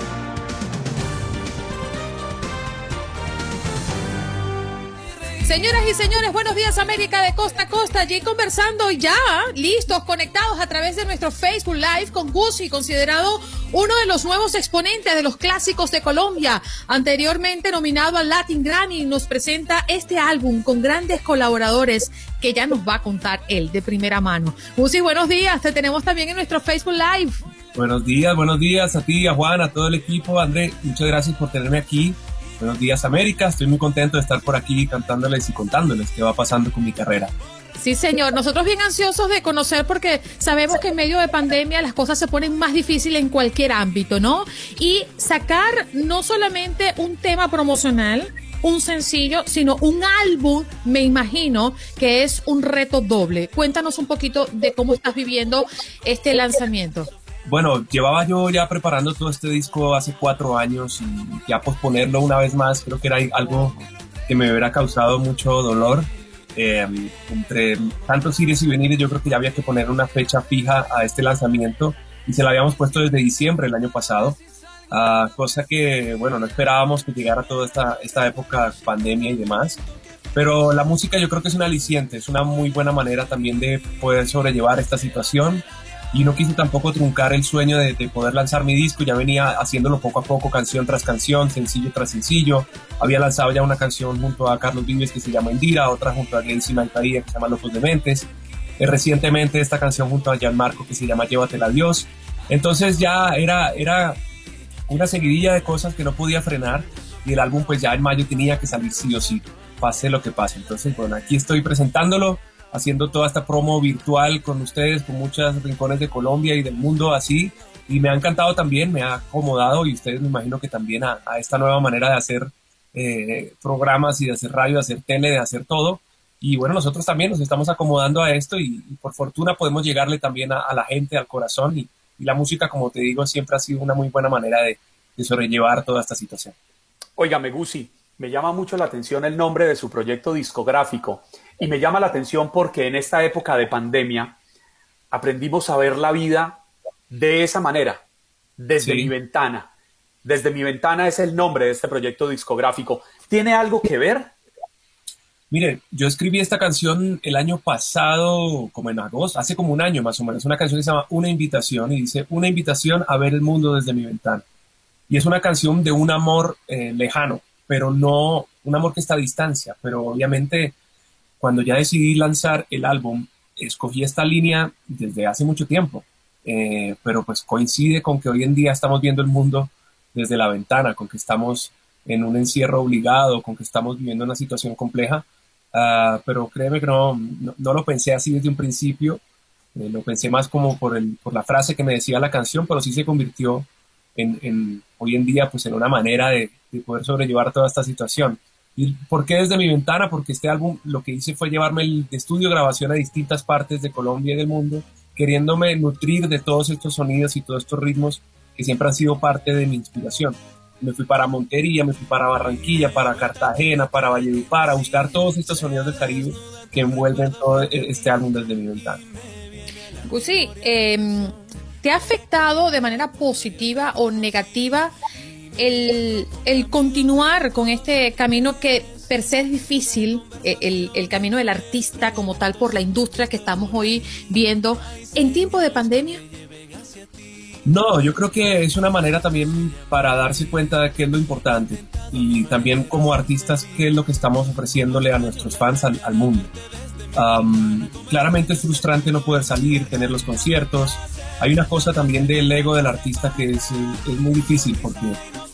Señoras y señores, buenos días América de costa a costa, allí conversando ya, listos, conectados a través de nuestro Facebook Live con Guzzi, considerado uno de los nuevos exponentes de los clásicos de Colombia, anteriormente nominado al Latin Grammy, nos presenta este álbum con grandes colaboradores que ya nos va a contar él de primera mano. Guzzi, buenos días, te tenemos también en nuestro Facebook Live. Buenos días, buenos días a ti, a Juan, a todo el equipo. André, muchas gracias por tenerme aquí. Buenos días, América. Estoy muy contento de estar por aquí cantándoles y contándoles qué va pasando con mi carrera. Sí, señor. Nosotros bien ansiosos de conocer porque sabemos que en medio de pandemia las cosas se ponen más difíciles en cualquier ámbito, ¿no? Y sacar no solamente un tema promocional, un sencillo, sino un álbum, me imagino que es un reto doble. Cuéntanos un poquito de cómo estás viviendo este lanzamiento. Bueno, llevaba yo ya preparando todo este disco hace cuatro años y ya posponerlo una vez más creo que era algo que me hubiera causado mucho dolor. Eh, entre tantos ires y venires yo creo que ya había que poner una fecha fija a este lanzamiento y se la habíamos puesto desde diciembre del año pasado. Ah, cosa que, bueno, no esperábamos que llegara toda esta, esta época pandemia y demás. Pero la música yo creo que es un aliciente, es una muy buena manera también de poder sobrellevar esta situación. Y no quise tampoco truncar el sueño de, de poder lanzar mi disco, ya venía haciéndolo poco a poco, canción tras canción, sencillo tras sencillo. Había lanzado ya una canción junto a Carlos Vives que se llama Indira, otra junto a Glency Malparía que se llama Locos Dementes. Eh, recientemente esta canción junto a Gianmarco que se llama Llévatela Dios. Entonces ya era, era una seguidilla de cosas que no podía frenar y el álbum pues ya en mayo tenía que salir sí o sí, pase lo que pase. Entonces bueno, aquí estoy presentándolo, haciendo toda esta promo virtual con ustedes, con muchos rincones de Colombia y del mundo así. Y me ha encantado también, me ha acomodado y ustedes me imagino que también a, esta nueva manera de hacer eh, programas y de hacer radio, de hacer tele, de hacer todo. Y bueno, nosotros también nos estamos acomodando a esto y, por fortuna podemos llegarle también a, la gente, al corazón. Y, la música, como te digo, siempre ha sido una muy buena manera de, sobrellevar toda esta situación. Óigame, Gusi, me llama mucho la atención el nombre de su proyecto discográfico y me llama la atención porque en esta época de pandemia aprendimos a ver la vida de esa manera, desde sí. mi ventana. Desde mi ventana es el nombre de este proyecto discográfico. ¿Tiene algo que ver? Miren, yo escribí esta canción el año pasado, como en agosto, hace como un año más o menos. Una canción que se llama Una invitación y dice Una invitación a ver el mundo desde mi ventana. Y es una canción de un amor eh, lejano, pero no un amor que está a distancia. Pero obviamente, cuando ya decidí lanzar el álbum, escogí esta línea desde hace mucho tiempo. Eh, pero pues coincide con que hoy en día estamos viendo el mundo desde la ventana, con que estamos en un encierro obligado, con que estamos viviendo una situación compleja. Uh, pero créeme que no, no, no, lo pensé así desde un principio, eh, lo pensé más como por, el, por la frase que me decía la canción, pero sí se convirtió en, en hoy en día pues en una manera de, de, poder sobrellevar toda esta situación. ¿Y por qué desde mi ventana? Porque este álbum lo que hice fue llevarme el estudio grabación a distintas partes de Colombia y del mundo, queriéndome nutrir de todos estos sonidos y todos estos ritmos que siempre han sido parte de mi inspiración me fui para Montería, me fui para Barranquilla, para Cartagena, para Valledupar, a buscar todos estos sonidos del Caribe que envuelven todo este álbum desde mi ventana. Gusi, eh, ¿te ha afectado de manera positiva o negativa el, el, continuar con este camino que per se es difícil eh, el, el camino del artista como tal por la industria que estamos hoy viendo en tiempo de pandemia? No, yo creo que es una manera también para darse cuenta de qué es lo importante y también como artistas qué es lo que estamos ofreciéndole a nuestros fans al, al mundo. Um, claramente es frustrante no poder salir, tener los conciertos. Hay una cosa también del ego del artista que es, es muy difícil porque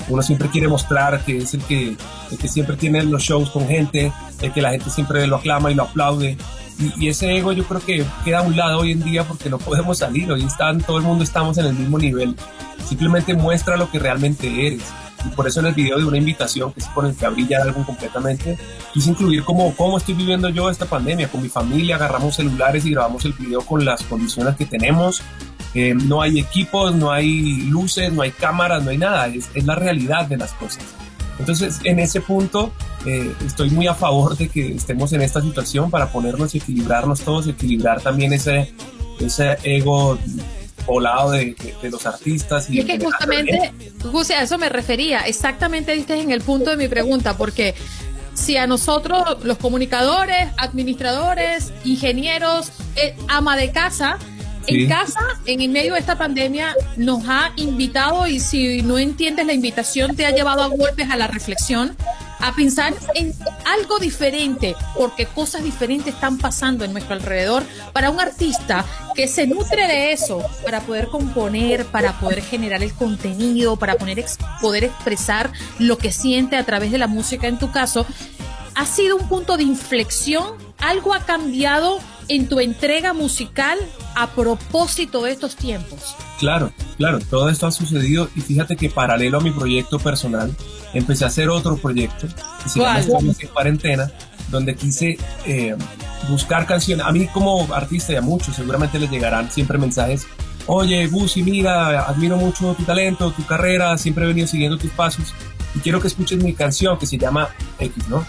uno siempre quiere mostrar que es el que, el que siempre tiene los shows con gente, el que la gente siempre lo aclama y lo aplaude. Y, y, ese ego yo creo que queda a un lado hoy en día porque no podemos salir, hoy están, todo el mundo estamos en el mismo nivel. Simplemente muestra lo que realmente eres. Y por eso en el video de una invitación, que es con el que abrí ya algo completamente, quise incluir cómo, cómo estoy viviendo yo esta pandemia. Con mi familia agarramos celulares y grabamos el video con las condiciones que tenemos. Eh, no hay equipos, no hay luces, no hay cámaras, no hay nada. Es, es la realidad de las cosas. Entonces, en ese punto, eh, estoy muy a favor de que estemos en esta situación para ponernos y equilibrarnos todos, equilibrar también ese, ese ego volado de, de, de los artistas. Y, y es que justamente, Gusi, a eso me refería, exactamente diste en el punto de mi pregunta, porque si a nosotros, los comunicadores, administradores, ingenieros, eh, ama de casa, En casa, en medio de esta pandemia, nos ha invitado, y si no entiendes la invitación, te ha llevado a golpes a la reflexión, a pensar en algo diferente, porque cosas diferentes están pasando en nuestro alrededor. Para un artista que se nutre de eso, para poder componer, para poder generar el contenido, para poder, poder expresar lo que siente a través de la música, en tu caso, ha sido un punto de inflexión, algo ha cambiado en tu entrega musical a propósito de estos tiempos? Claro, claro, todo esto ha sucedido y fíjate que paralelo a mi proyecto personal, empecé a hacer otro proyecto que se llama Estamos en Cuarentena, donde quise eh, buscar canciones. A mí como artista y a muchos seguramente les llegarán siempre mensajes. Oye, Gusi, mira, admiro mucho tu talento, tu carrera, siempre he venido siguiendo tus pasos y quiero que escuches mi canción que se llama X, ¿no?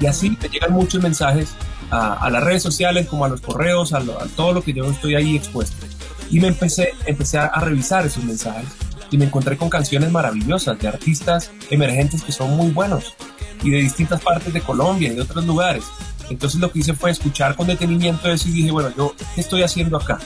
Y así te llegan muchos mensajes a, las redes sociales, como a los correos, a, todo lo que yo estoy ahí expuesto. Y me empecé, empecé a, a, revisar esos mensajes y me encontré con canciones maravillosas de artistas emergentes que son muy buenos y de distintas partes de Colombia y de otros lugares. Entonces lo que hice fue escuchar con detenimiento eso y dije, bueno, yo, ¿qué estoy haciendo acá?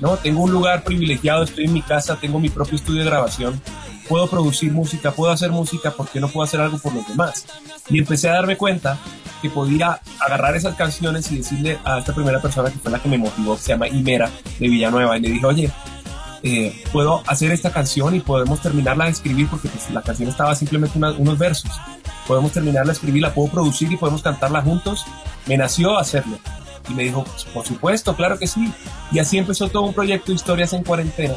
¿No? Tengo un lugar privilegiado, estoy en mi casa, tengo mi propio estudio de grabación, puedo producir música, puedo hacer música, ¿por qué no puedo hacer algo por los demás? Y empecé a darme cuenta que podía agarrar esas canciones y decirle a esta primera persona que fue la que me motivó, que se llama Imera de Villanueva, y le dije, oye, eh, puedo hacer esta canción y podemos terminarla de escribir porque pues, la canción estaba simplemente una, unos versos. Podemos terminarla de escribir, la puedo producir y podemos cantarla juntos. Me nació hacerlo. Y me dijo, pues, por supuesto, claro que sí. Y así empezó todo un proyecto historias en cuarentena.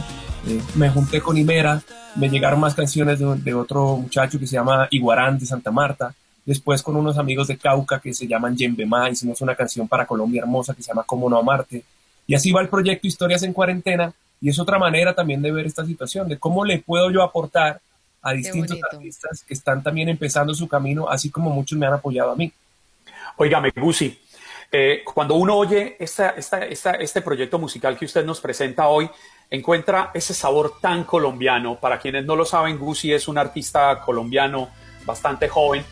Eh, me junté con Imera, me llegaron más canciones de, de, otro muchacho que se llama Iguarán de Santa Marta. Después con unos amigos de Cauca que se llaman Yembemá, hicimos una canción para Colombia Hermosa que se llama Cómo no amarte. Y así va el proyecto Historias en Cuarentena. Y es otra manera también de ver esta situación, de cómo le puedo yo aportar a distintos artistas que están también empezando su camino, así como muchos me han apoyado a mí. Oígame, Gusi, eh, cuando uno oye esta, esta, esta, este proyecto musical que usted nos presenta hoy, encuentra ese sabor tan colombiano. Para quienes no lo saben, Gusi es un artista colombiano bastante joven,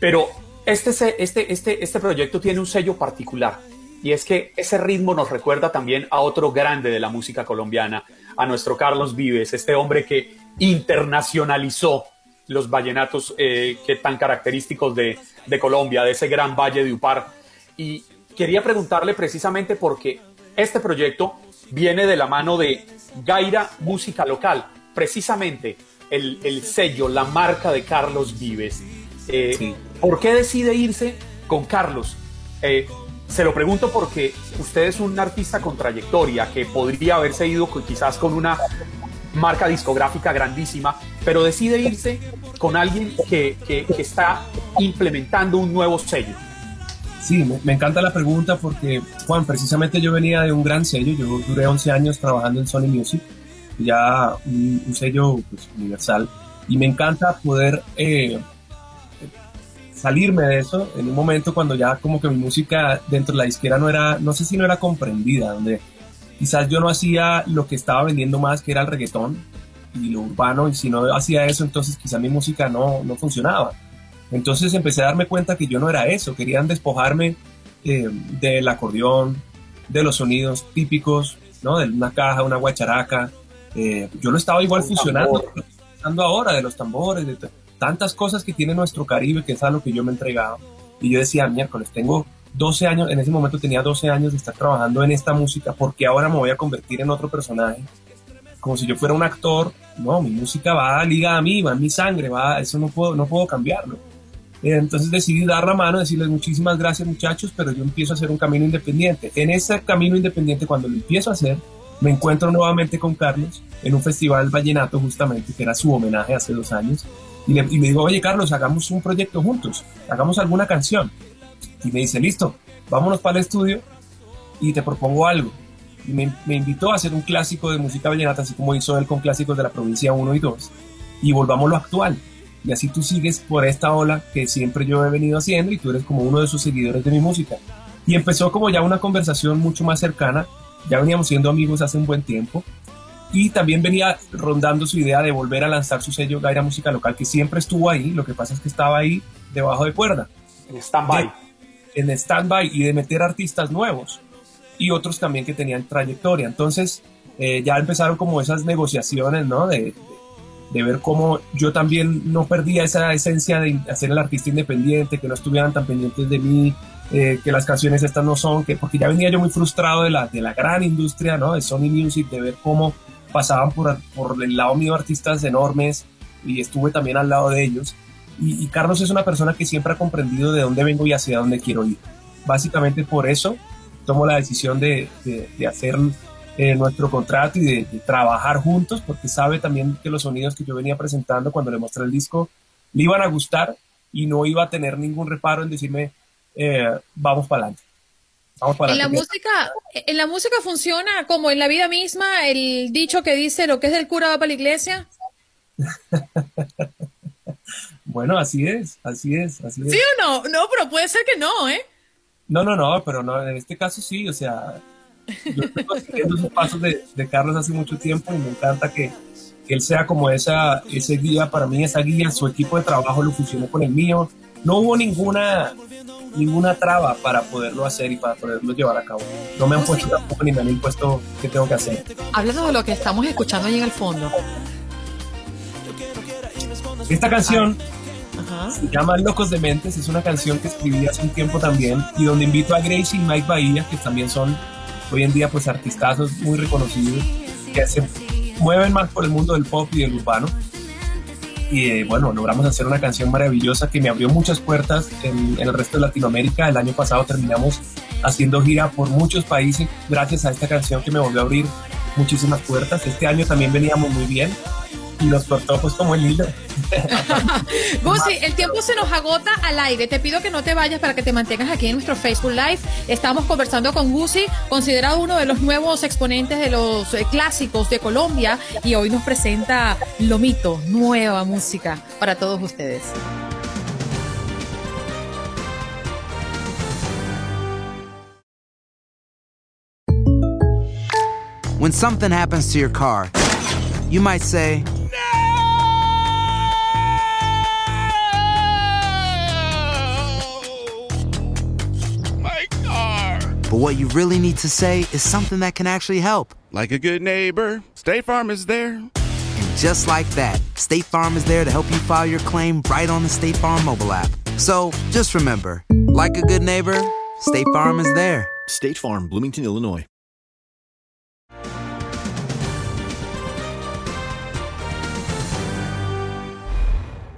pero este, este, este, este proyecto tiene un sello particular. Y es que ese ritmo nos recuerda también a otro grande de la música colombiana, a nuestro Carlos Vives, este hombre que internacionalizó los vallenatos eh, que tan característicos de, de Colombia, de ese gran valle de Upar. Y quería preguntarle precisamente porque este proyecto viene de la mano de Gaira Música Local, precisamente el, el sello, la marca de Carlos Vives. Eh, sí. ¿Por qué decide irse con Carlos? Eh, se lo pregunto porque usted es un artista con trayectoria que podría haberse ido con, quizás con una marca discográfica grandísima, pero decide irse con alguien que, que, que está implementando un nuevo sello. Sí, me, me, encanta la pregunta porque, Juan, precisamente yo venía de un gran sello, yo duré 11 años trabajando en Sony Music, ya un, un sello pues, universal, y me encanta poder eh, salirme de eso en un momento cuando ya como que mi música dentro de la disquera no era, no sé si no era comprendida, donde quizás yo no hacía lo que estaba vendiendo más, que era el reggaetón y lo urbano, y si no hacía eso, entonces quizás mi música no, no funcionaba. Entonces empecé a darme cuenta que yo no era eso, querían despojarme eh, del acordeón, de los sonidos típicos, ¿no? De una caja, una guacharaca. Eh, yo lo estaba igual fusionando ahora, de los tambores, de tantas cosas que tiene nuestro Caribe, que es a lo que yo me he entregado. Y yo decía, miércoles, tengo 12 años, en ese momento tenía 12 años de estar trabajando en esta música, porque ahora me voy a convertir en otro personaje? Como si yo fuera un actor, no, mi música va ligada a mí, va en mi sangre, va, eso no puedo, no puedo cambiarlo. Entonces decidí dar la mano, decirles muchísimas gracias muchachos, pero yo empiezo a hacer un camino independiente. En ese camino independiente, cuando lo empiezo a hacer, me encuentro nuevamente con Carlos en un festival vallenato justamente, que era su homenaje hace dos años, y, le, y me digo, oye Carlos, hagamos un proyecto juntos, hagamos alguna canción. Y me dice, listo, vámonos para el estudio y te propongo algo. Y me, invitó a hacer un clásico de música vallenata, así como hizo él con clásicos de la provincia 1 y 2, y volvamos lo actual y así tú sigues por esta ola que siempre yo he venido haciendo y tú eres como uno de sus seguidores de mi música. Y empezó como ya una conversación mucho más cercana, ya veníamos siendo amigos hace un buen tiempo y también venía rondando su idea de volver a lanzar su sello Gaira Música Local, que siempre estuvo ahí, lo que pasa es que estaba ahí debajo de cuerda. En stand-by. En stand-by y de meter artistas nuevos y otros también que tenían trayectoria. Entonces eh, ya empezaron como esas negociaciones, ¿no? De, de ver cómo yo también no perdía esa esencia de hacer el artista independiente, que no estuvieran tan pendientes de mí, eh, que las canciones estas no son, que porque ya venía yo muy frustrado de la, de la gran industria, ¿no? De Sony Music, de ver cómo pasaban por, por el lado mío artistas enormes y estuve también al lado de ellos. Y, Carlos es una persona que siempre ha comprendido de dónde vengo y hacia dónde quiero ir. Básicamente por eso tomo la decisión de, de, hacer eh, nuestro contrato y de, trabajar juntos, porque sabe también que los sonidos que yo venía presentando cuando le mostré el disco le iban a gustar y no iba a tener ningún reparo en decirme, eh, vamos para adelante. Vamos para en la música, en la música funciona como en la vida misma el dicho que dice lo que es del cura va para la iglesia. bueno, así es, así es, así es. ¿Sí o no? No, pero puede ser que no, ¿eh? No, no, no, pero no, en este caso sí, o sea, yo estoy siguiendo esos pasos de, de, Carlos hace mucho tiempo y me encanta que, que, él sea como esa, ese guía para mí, esa guía, su equipo de trabajo lo fusionó con el mío. No hubo ninguna, ninguna traba para poderlo hacer y para poderlo llevar a cabo. No me han puesto tampoco ni me han impuesto qué tengo que hacer. Hablando de lo que estamos escuchando ahí en el fondo. Esta canción se llama Locos de Mentes, es una canción que escribí hace un tiempo también y donde invito a Gracie y Mike Bahía, que también son hoy en día pues artistazos muy reconocidos que se mueven más por el mundo del pop y del urbano. Y eh, bueno, logramos hacer una canción maravillosa que me abrió muchas puertas en, en, el resto de Latinoamérica. El año pasado terminamos haciendo gira por muchos países gracias a esta canción que me volvió a abrir muchísimas puertas. Este año también veníamos muy bien y nos cortó pues como el hilo. Gusi, el tiempo se nos agota al aire. Te pido que no te vayas para que te mantengas aquí en nuestro Facebook Live. Estamos conversando con Gusi, considerado uno de los nuevos exponentes de los eh, clásicos de Colombia y hoy nos presenta Lomito, nueva música para todos ustedes. When something happens to your car, you might say, But what you really need to say is something that can actually help. Like a good neighbor, State Farm is there. And just like that, State Farm is there to help you file your claim right on the State Farm mobile app. So just remember, like a good neighbor, State Farm is there. State Farm, Bloomington, Illinois.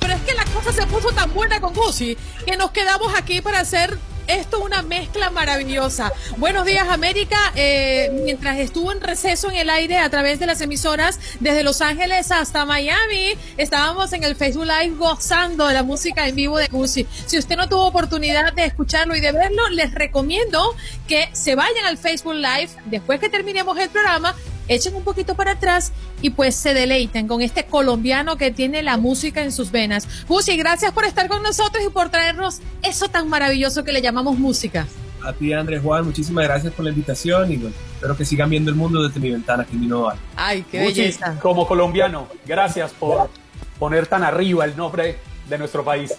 Pero es que la cosa se puso tan buena con Gucci que nos quedamos aquí para hacer esto es una mezcla maravillosa. Buenos días, América. Eh, mientras estuvo en receso en el aire a través de las emisoras desde Los Ángeles hasta Miami, estábamos en el Facebook Live gozando de la música en vivo de Gucci. Si usted no tuvo oportunidad de escucharlo y de verlo, les recomiendo que se vayan al Facebook Live después que terminemos el programa echen un poquito para atrás y pues se deleiten con este colombiano que tiene la música en sus venas. Gusi, gracias por estar con nosotros y por traernos eso tan maravilloso que le llamamos música. A ti, Andrés Juan, muchísimas gracias por la invitación y bueno, espero que sigan viendo el mundo desde mi ventana aquí en Vino Ay, qué Gucci, belleza. Como colombiano, gracias por poner tan arriba el nombre de nuestro país.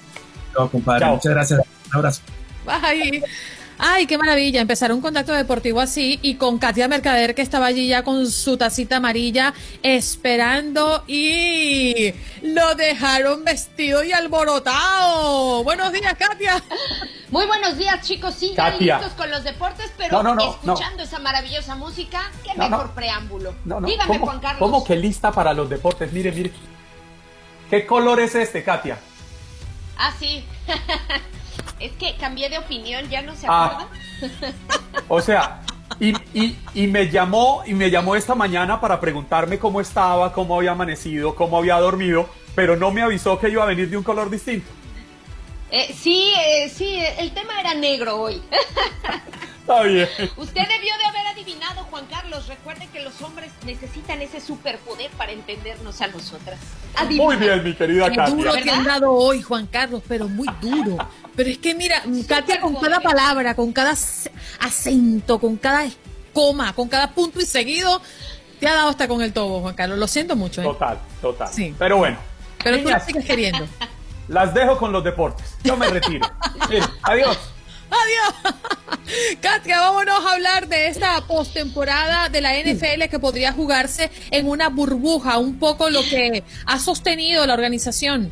Chao, compadre. Muchas gracias. Un abrazo. Bye. Ay, qué maravilla, empezar un contacto deportivo así y con Katia Mercader que estaba allí ya con su tacita amarilla esperando y lo dejaron vestido y alborotado. Buenos días, Katia. Muy buenos días, chicos. Sí, ya Katia. listos con los deportes, pero No, no, no, escuchando esa maravillosa música, qué No, no. mejor preámbulo. No, no, Dígame, ¿cómo, Juan Carlos. ¿Cómo que lista para los deportes? Mire, mire. ¿Qué color es este, Katia? Ah, sí. es que cambié de opinión, ya no se Ah. acuerdan. O sea, y, y, y me llamó, y me llamó esta mañana para preguntarme cómo estaba, cómo había amanecido, cómo había dormido, pero no me avisó que iba a venir de un color distinto. Eh, sí, eh, sí, el tema era negro hoy. Está bien. Usted debió de haber adivinado, Juan Carlos. Recuerde que los hombres necesitan ese superpoder para entendernos a nosotras. Muy bien, mi querida Qué Katia. duro te han dado hoy, Juan Carlos, pero muy duro. Pero es que mira, Katia, con cada palabra, con cada ac- acento, con cada coma, con cada punto y seguido, te ha dado hasta con el tobo, Juan Carlos. Lo siento mucho. ¿eh? Total, total. Sí. Pero bueno, Pero tú la niñas, sigues queriendo. las dejo con los deportes. Yo me retiro. Miren, adiós. Adiós. Katia, vámonos a hablar de esta postemporada de la NFL que podría jugarse en una burbuja, un poco lo que ha sostenido la organización.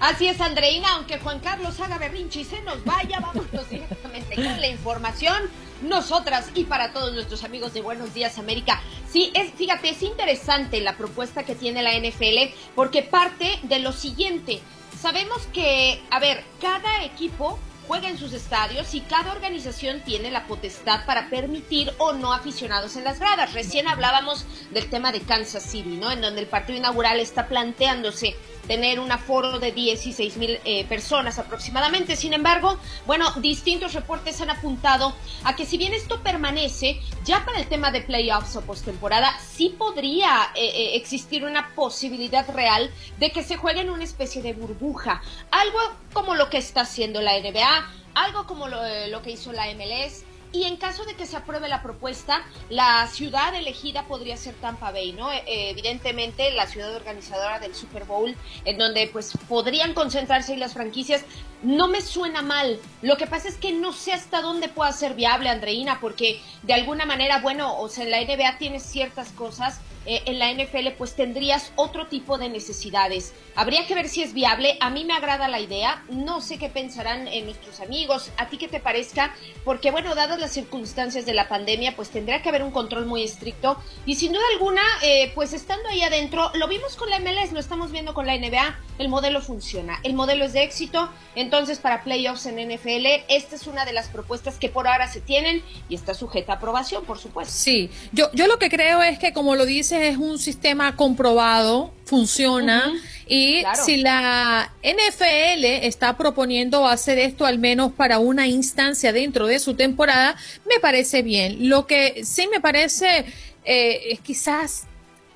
Así es, Andreina, aunque Juan Carlos haga berrinche y se nos vaya, vámonos directamente con la información. Nosotras y para todos nuestros amigos de Buenos Días América. Sí, es, fíjate, es interesante la propuesta que tiene la NFL porque parte de lo siguiente. Sabemos que, a ver, cada equipo juega en sus estadios y cada organización tiene la potestad para permitir o no aficionados en las gradas. Recién hablábamos del tema de Kansas City, ¿no? En donde el partido inaugural está planteándose tener un aforo de 16 mil eh, personas aproximadamente. Sin embargo, bueno, distintos reportes han apuntado a que si bien esto permanece, ya para el tema de playoffs o postemporada, sí podría eh, eh, existir una posibilidad real de que se juegue en una especie de burbuja. Algo como lo que está haciendo la NBA, algo como lo, eh, lo que hizo la MLS. Y en caso de que se apruebe la propuesta, la ciudad elegida podría ser Tampa Bay, ¿no? Eh, evidentemente, la ciudad organizadora del Super Bowl, en donde pues podrían concentrarse las franquicias, no me suena mal. Lo que pasa es que no sé hasta dónde pueda ser viable, Andreina, porque de alguna manera, bueno, o sea, la NBA tienes ciertas cosas, eh, en la NFL pues tendrías otro tipo de necesidades. Habría que ver si es viable. A mí me agrada la idea. No sé qué pensarán eh, nuestros amigos. A ti que te parezca, porque bueno, dadas las circunstancias de la pandemia, pues tendría que haber un control muy estricto. Y sin duda alguna, eh, pues estando ahí adentro, lo vimos con la MLS, lo estamos viendo con la NBA. El modelo funciona. El modelo es de éxito. Entonces, para playoffs en NFL, esta es una de las propuestas que por ahora se tienen y está sujeta a aprobación, por supuesto. Sí, yo, yo lo que creo es que, como lo dices, es un sistema comprobado, funciona. Y Claro. si la NFL está proponiendo hacer esto al menos para una instancia dentro de su temporada, me parece bien. Lo que sí me parece eh, es quizás,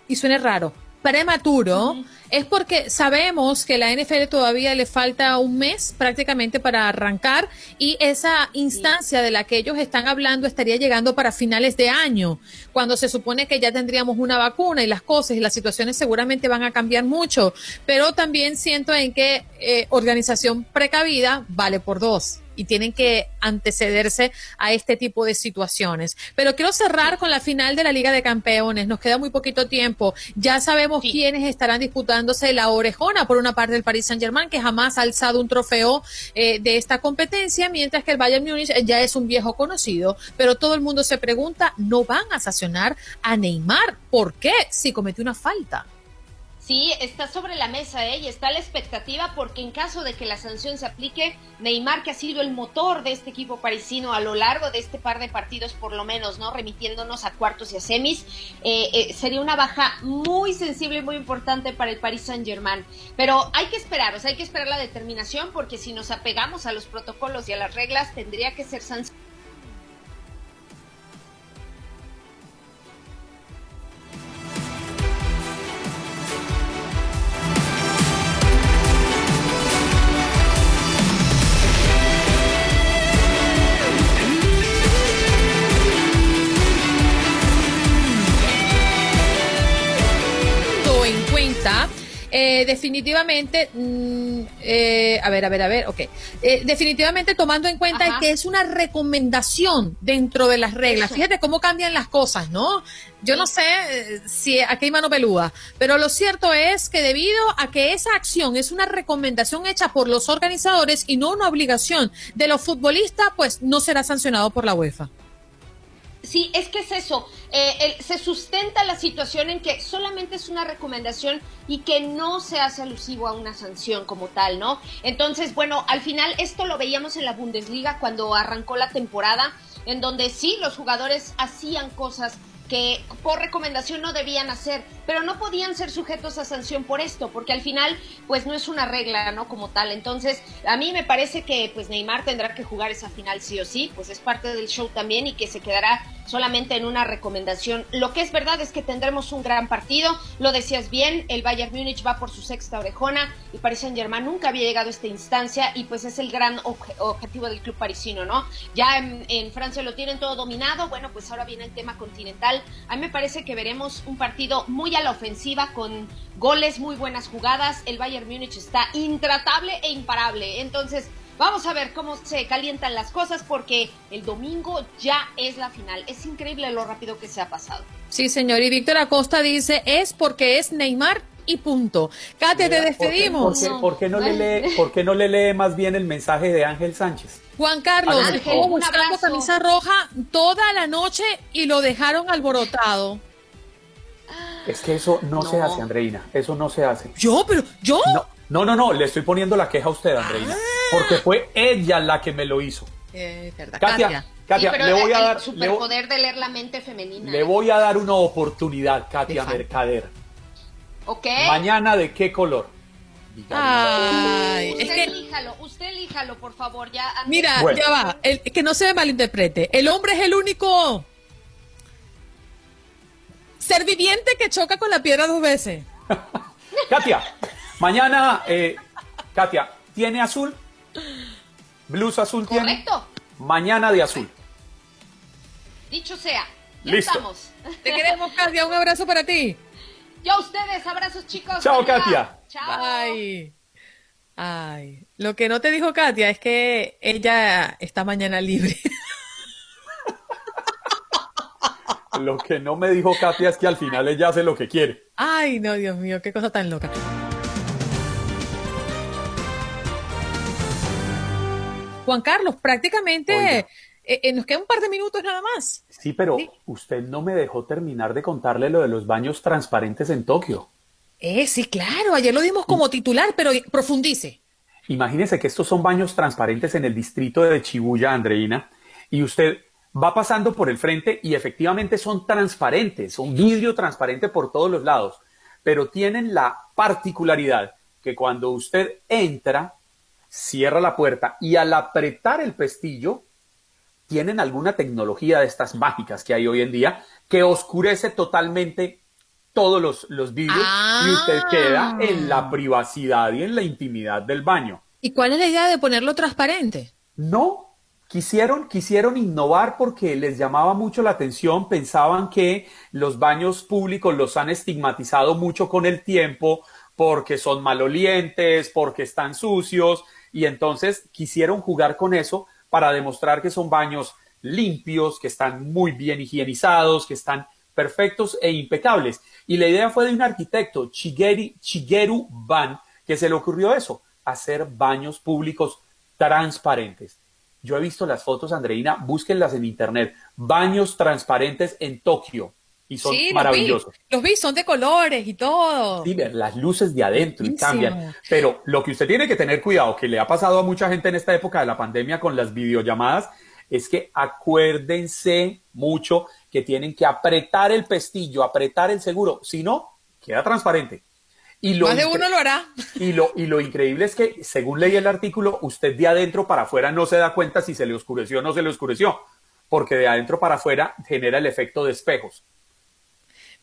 y suene raro, prematuro, es porque sabemos que la NFL todavía le falta un mes prácticamente para arrancar y esa instancia de la que ellos están hablando estaría llegando para finales de año, cuando se supone que ya tendríamos una vacuna y las cosas y las situaciones seguramente van a cambiar mucho, pero también siento en que eh, organización precavida vale por dos y tienen que antecederse a este tipo de situaciones. Pero quiero cerrar con la final de la Liga de Campeones. Nos queda muy poquito tiempo. Ya sabemos quiénes estarán disputándose la orejona por una parte del Paris Saint Germain, que jamás ha alzado un trofeo eh, de esta competencia, mientras que el Bayern Múnich ya es un viejo conocido. Pero todo el mundo se pregunta, ¿no van a sancionar a Neymar? ¿Por qué? Si cometió una falta. Sí, está sobre la mesa ¿eh? y está la expectativa porque en caso de que la sanción se aplique, Neymar, que ha sido el motor de este equipo parisino a lo largo de este par de partidos, por lo menos, ¿no? Remitiéndonos a cuartos y a semis, eh, eh, sería una baja muy sensible y muy importante para el Paris Saint Germain. Pero hay que esperar, o sea, hay que esperar la determinación porque si nos apegamos a los protocolos y a las reglas, tendría que ser sancionado. Cuenta eh, definitivamente, mm, eh, a ver, a ver, a ver, ok. Eh, definitivamente tomando en cuenta que es una recomendación dentro de las reglas. Fíjate cómo cambian las cosas, ¿no? Yo no sé eh, si aquí hay mano peluda, pero lo cierto es que debido a que esa acción es una recomendación hecha por los organizadores y no una obligación de los futbolistas, pues no será sancionado por la UEFA. Sí, es que es eso. Eh, se sustenta la situación en que solamente es una recomendación y que no se hace alusivo a una sanción como tal, ¿no? Entonces, bueno, al final esto lo veíamos en la Bundesliga cuando arrancó la temporada, en donde sí, los jugadores hacían cosas que por recomendación no debían hacer, pero no podían ser sujetos a sanción por esto, porque al final pues no es una regla, ¿no? Como tal. Entonces, a mí me parece que pues Neymar tendrá que jugar esa final sí o sí, pues es parte del show también y que se quedará solamente en una recomendación. Lo que es verdad es que tendremos un gran partido, lo decías bien, el Bayern Múnich va por su sexta orejona y Paris Saint-Germain nunca había llegado a esta instancia y pues es el gran objetivo del club parisino, ¿no? Ya en, en Francia lo tienen todo dominado, bueno, pues ahora viene el tema continental. A mí me parece que veremos un partido muy a la ofensiva con goles, muy buenas jugadas. El Bayern Múnich está intratable e imparable. Entonces, Vamos a ver cómo se calientan las cosas porque el domingo ya es la final. Es increíble lo rápido que se ha pasado. Sí, señor. Y Víctor Acosta dice, es porque es Neymar y punto. Katia, te despedimos. ¿Por qué, no le lee, ¿Por qué no le lee más bien el mensaje de Ángel Sánchez? Juan Carlos, estuvo buscando camisa roja toda la noche y lo dejaron alborotado. Es que eso no, se hace, Andreina. Eso no se hace. ¿Yo? ¿Pero yo? No, no, no, le estoy poniendo la queja a usted, Andreina. Porque fue ella la que me lo hizo. Eh, verdad. Katia, Katia, le voy a dar. El superpoder de leer la mente femenina. Le voy a dar una oportunidad, Katia Mercader. Ok. Mañana, ¿de qué color? Ay, usted es que, elíjalo, usted elíjalo, por favor. Ya, mira, ya va. El, que no se me malinterprete. El hombre es el único ser viviente que choca con la piedra dos veces. Katia, mañana, eh, Katia, ¿tiene azul? ¿Blusa azul tiene? Correcto. Mañana de azul. Dicho sea. Ya Listo. estamos. Te queremos, Katia. Un abrazo para ti. Yo a ustedes, abrazos chicos. Chao. Katia. Chao. Ay. Ay. Lo que no te dijo Katia es que ella está mañana libre. Lo que no me dijo Katia es que al final ella hace lo que quiere. Ay, no, Dios mío, qué cosa tan loca. Juan Carlos, prácticamente eh, eh, nos queda un par de minutos nada más. Sí, pero usted no me dejó terminar de contarle lo de los baños transparentes en Tokio. Eh, sí, claro, ayer lo dimos como titular, pero profundice. Imagínese que estos son baños transparentes en el distrito de Chibuya, Andreina, y usted va pasando por el frente y efectivamente son transparentes, son vidrio transparente por todos los lados, pero tienen la particularidad que cuando usted entra, cierra la puerta y al apretar el pestillo, tienen alguna tecnología de estas mágicas que hay hoy en día que oscurece totalmente todos los, los vidrios y usted queda en la privacidad y en la intimidad del baño. ¿Y cuál es la idea de ponerlo transparente? No, quisieron, quisieron innovar porque les llamaba mucho la atención, pensaban que los baños públicos los han estigmatizado mucho con el tiempo porque son malolientes, porque están sucios y entonces quisieron jugar con eso para demostrar que son baños limpios, que están muy bien higienizados, que están perfectos e impecables. Y la idea fue de un arquitecto, Chigeri, Shigeru Ban, que se le ocurrió eso, hacer baños públicos transparentes. Yo he visto las fotos, Andreina, búsquenlas en internet. Baños transparentes en Tokio. Y son Sí, los maravillosos. vi, los vi, son de colores y todo. Sí, las luces de adentro y cambian. Pero lo que usted tiene que tener cuidado, que le ha pasado a mucha gente en esta época de la pandemia con las videollamadas, es que acuérdense mucho que tienen que apretar el pestillo, apretar el seguro. Si no, queda transparente. Y lo Más de uno lo hará. y lo, y lo increíble es que, según leí el artículo, usted de adentro para afuera no se da cuenta si se le oscureció o no se le oscureció, porque de adentro para afuera genera el efecto de espejos.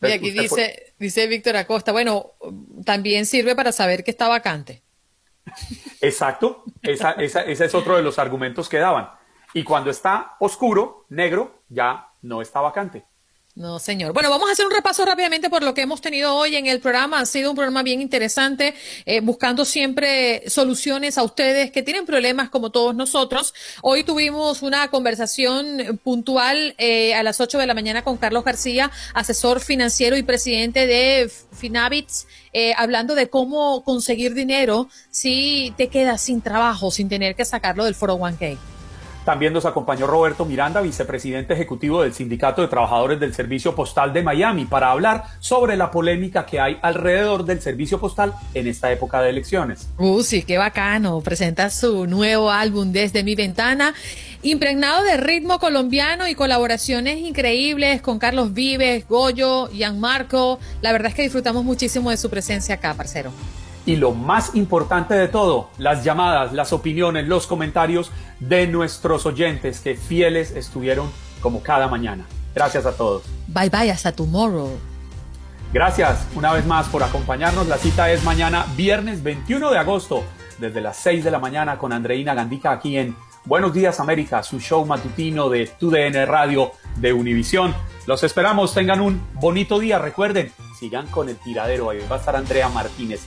Y aquí dice, dice Víctor Acosta, bueno, también sirve para saber que está vacante. Exacto, esa, esa- ese es otro de los argumentos que daban. Y cuando está oscuro, negro, ya no está vacante. No, señor. Bueno, vamos a hacer un repaso rápidamente por lo que hemos tenido hoy en el programa. Ha sido un programa bien interesante, eh, buscando siempre soluciones a ustedes que tienen problemas como todos nosotros. Hoy tuvimos una conversación puntual eh, a las 8 de la mañana con Carlos García, asesor financiero y presidente de Finabits, eh, hablando de cómo conseguir dinero si te quedas sin trabajo, sin tener que sacarlo del 401k. También nos acompañó Roberto Miranda, vicepresidente ejecutivo del Sindicato de Trabajadores del Servicio Postal de Miami, para hablar sobre la polémica que hay alrededor del servicio postal en esta época de elecciones. Uh, sí, qué bacano. Presenta su nuevo álbum Desde mi ventana, impregnado de ritmo colombiano y colaboraciones increíbles con Carlos Vives, Goyo, Marco. La verdad es que disfrutamos muchísimo de su presencia acá, parcero. Y lo más importante de todo, las llamadas, las opiniones, los comentarios de nuestros oyentes que fieles estuvieron como cada mañana. Gracias a todos. Bye bye, hasta tomorrow. Gracias una vez más por acompañarnos. La cita es mañana, viernes 21 de agosto, desde las 6 de la mañana con Andreina Gandica aquí en Buenos Días América, su show matutino de TUDN Radio de Univisión. Los esperamos, tengan un bonito día. Recuerden, sigan con el tiradero. Ahí va a estar Andrea Martínez.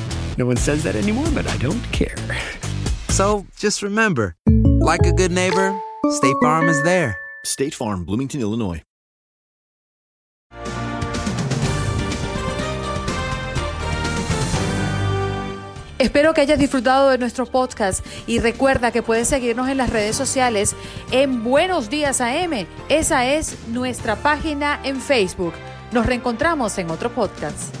No one says that anymore, but I don't care. So just remember like a good neighbor, State Farm is there. State Farm, Bloomington, Illinois. Espero que hayas disfrutado de nuestro podcast y recuerda que puedes seguirnos en las redes sociales en Buenos Días AM. Esa es nuestra página en Facebook. Nos reencontramos en otro podcast.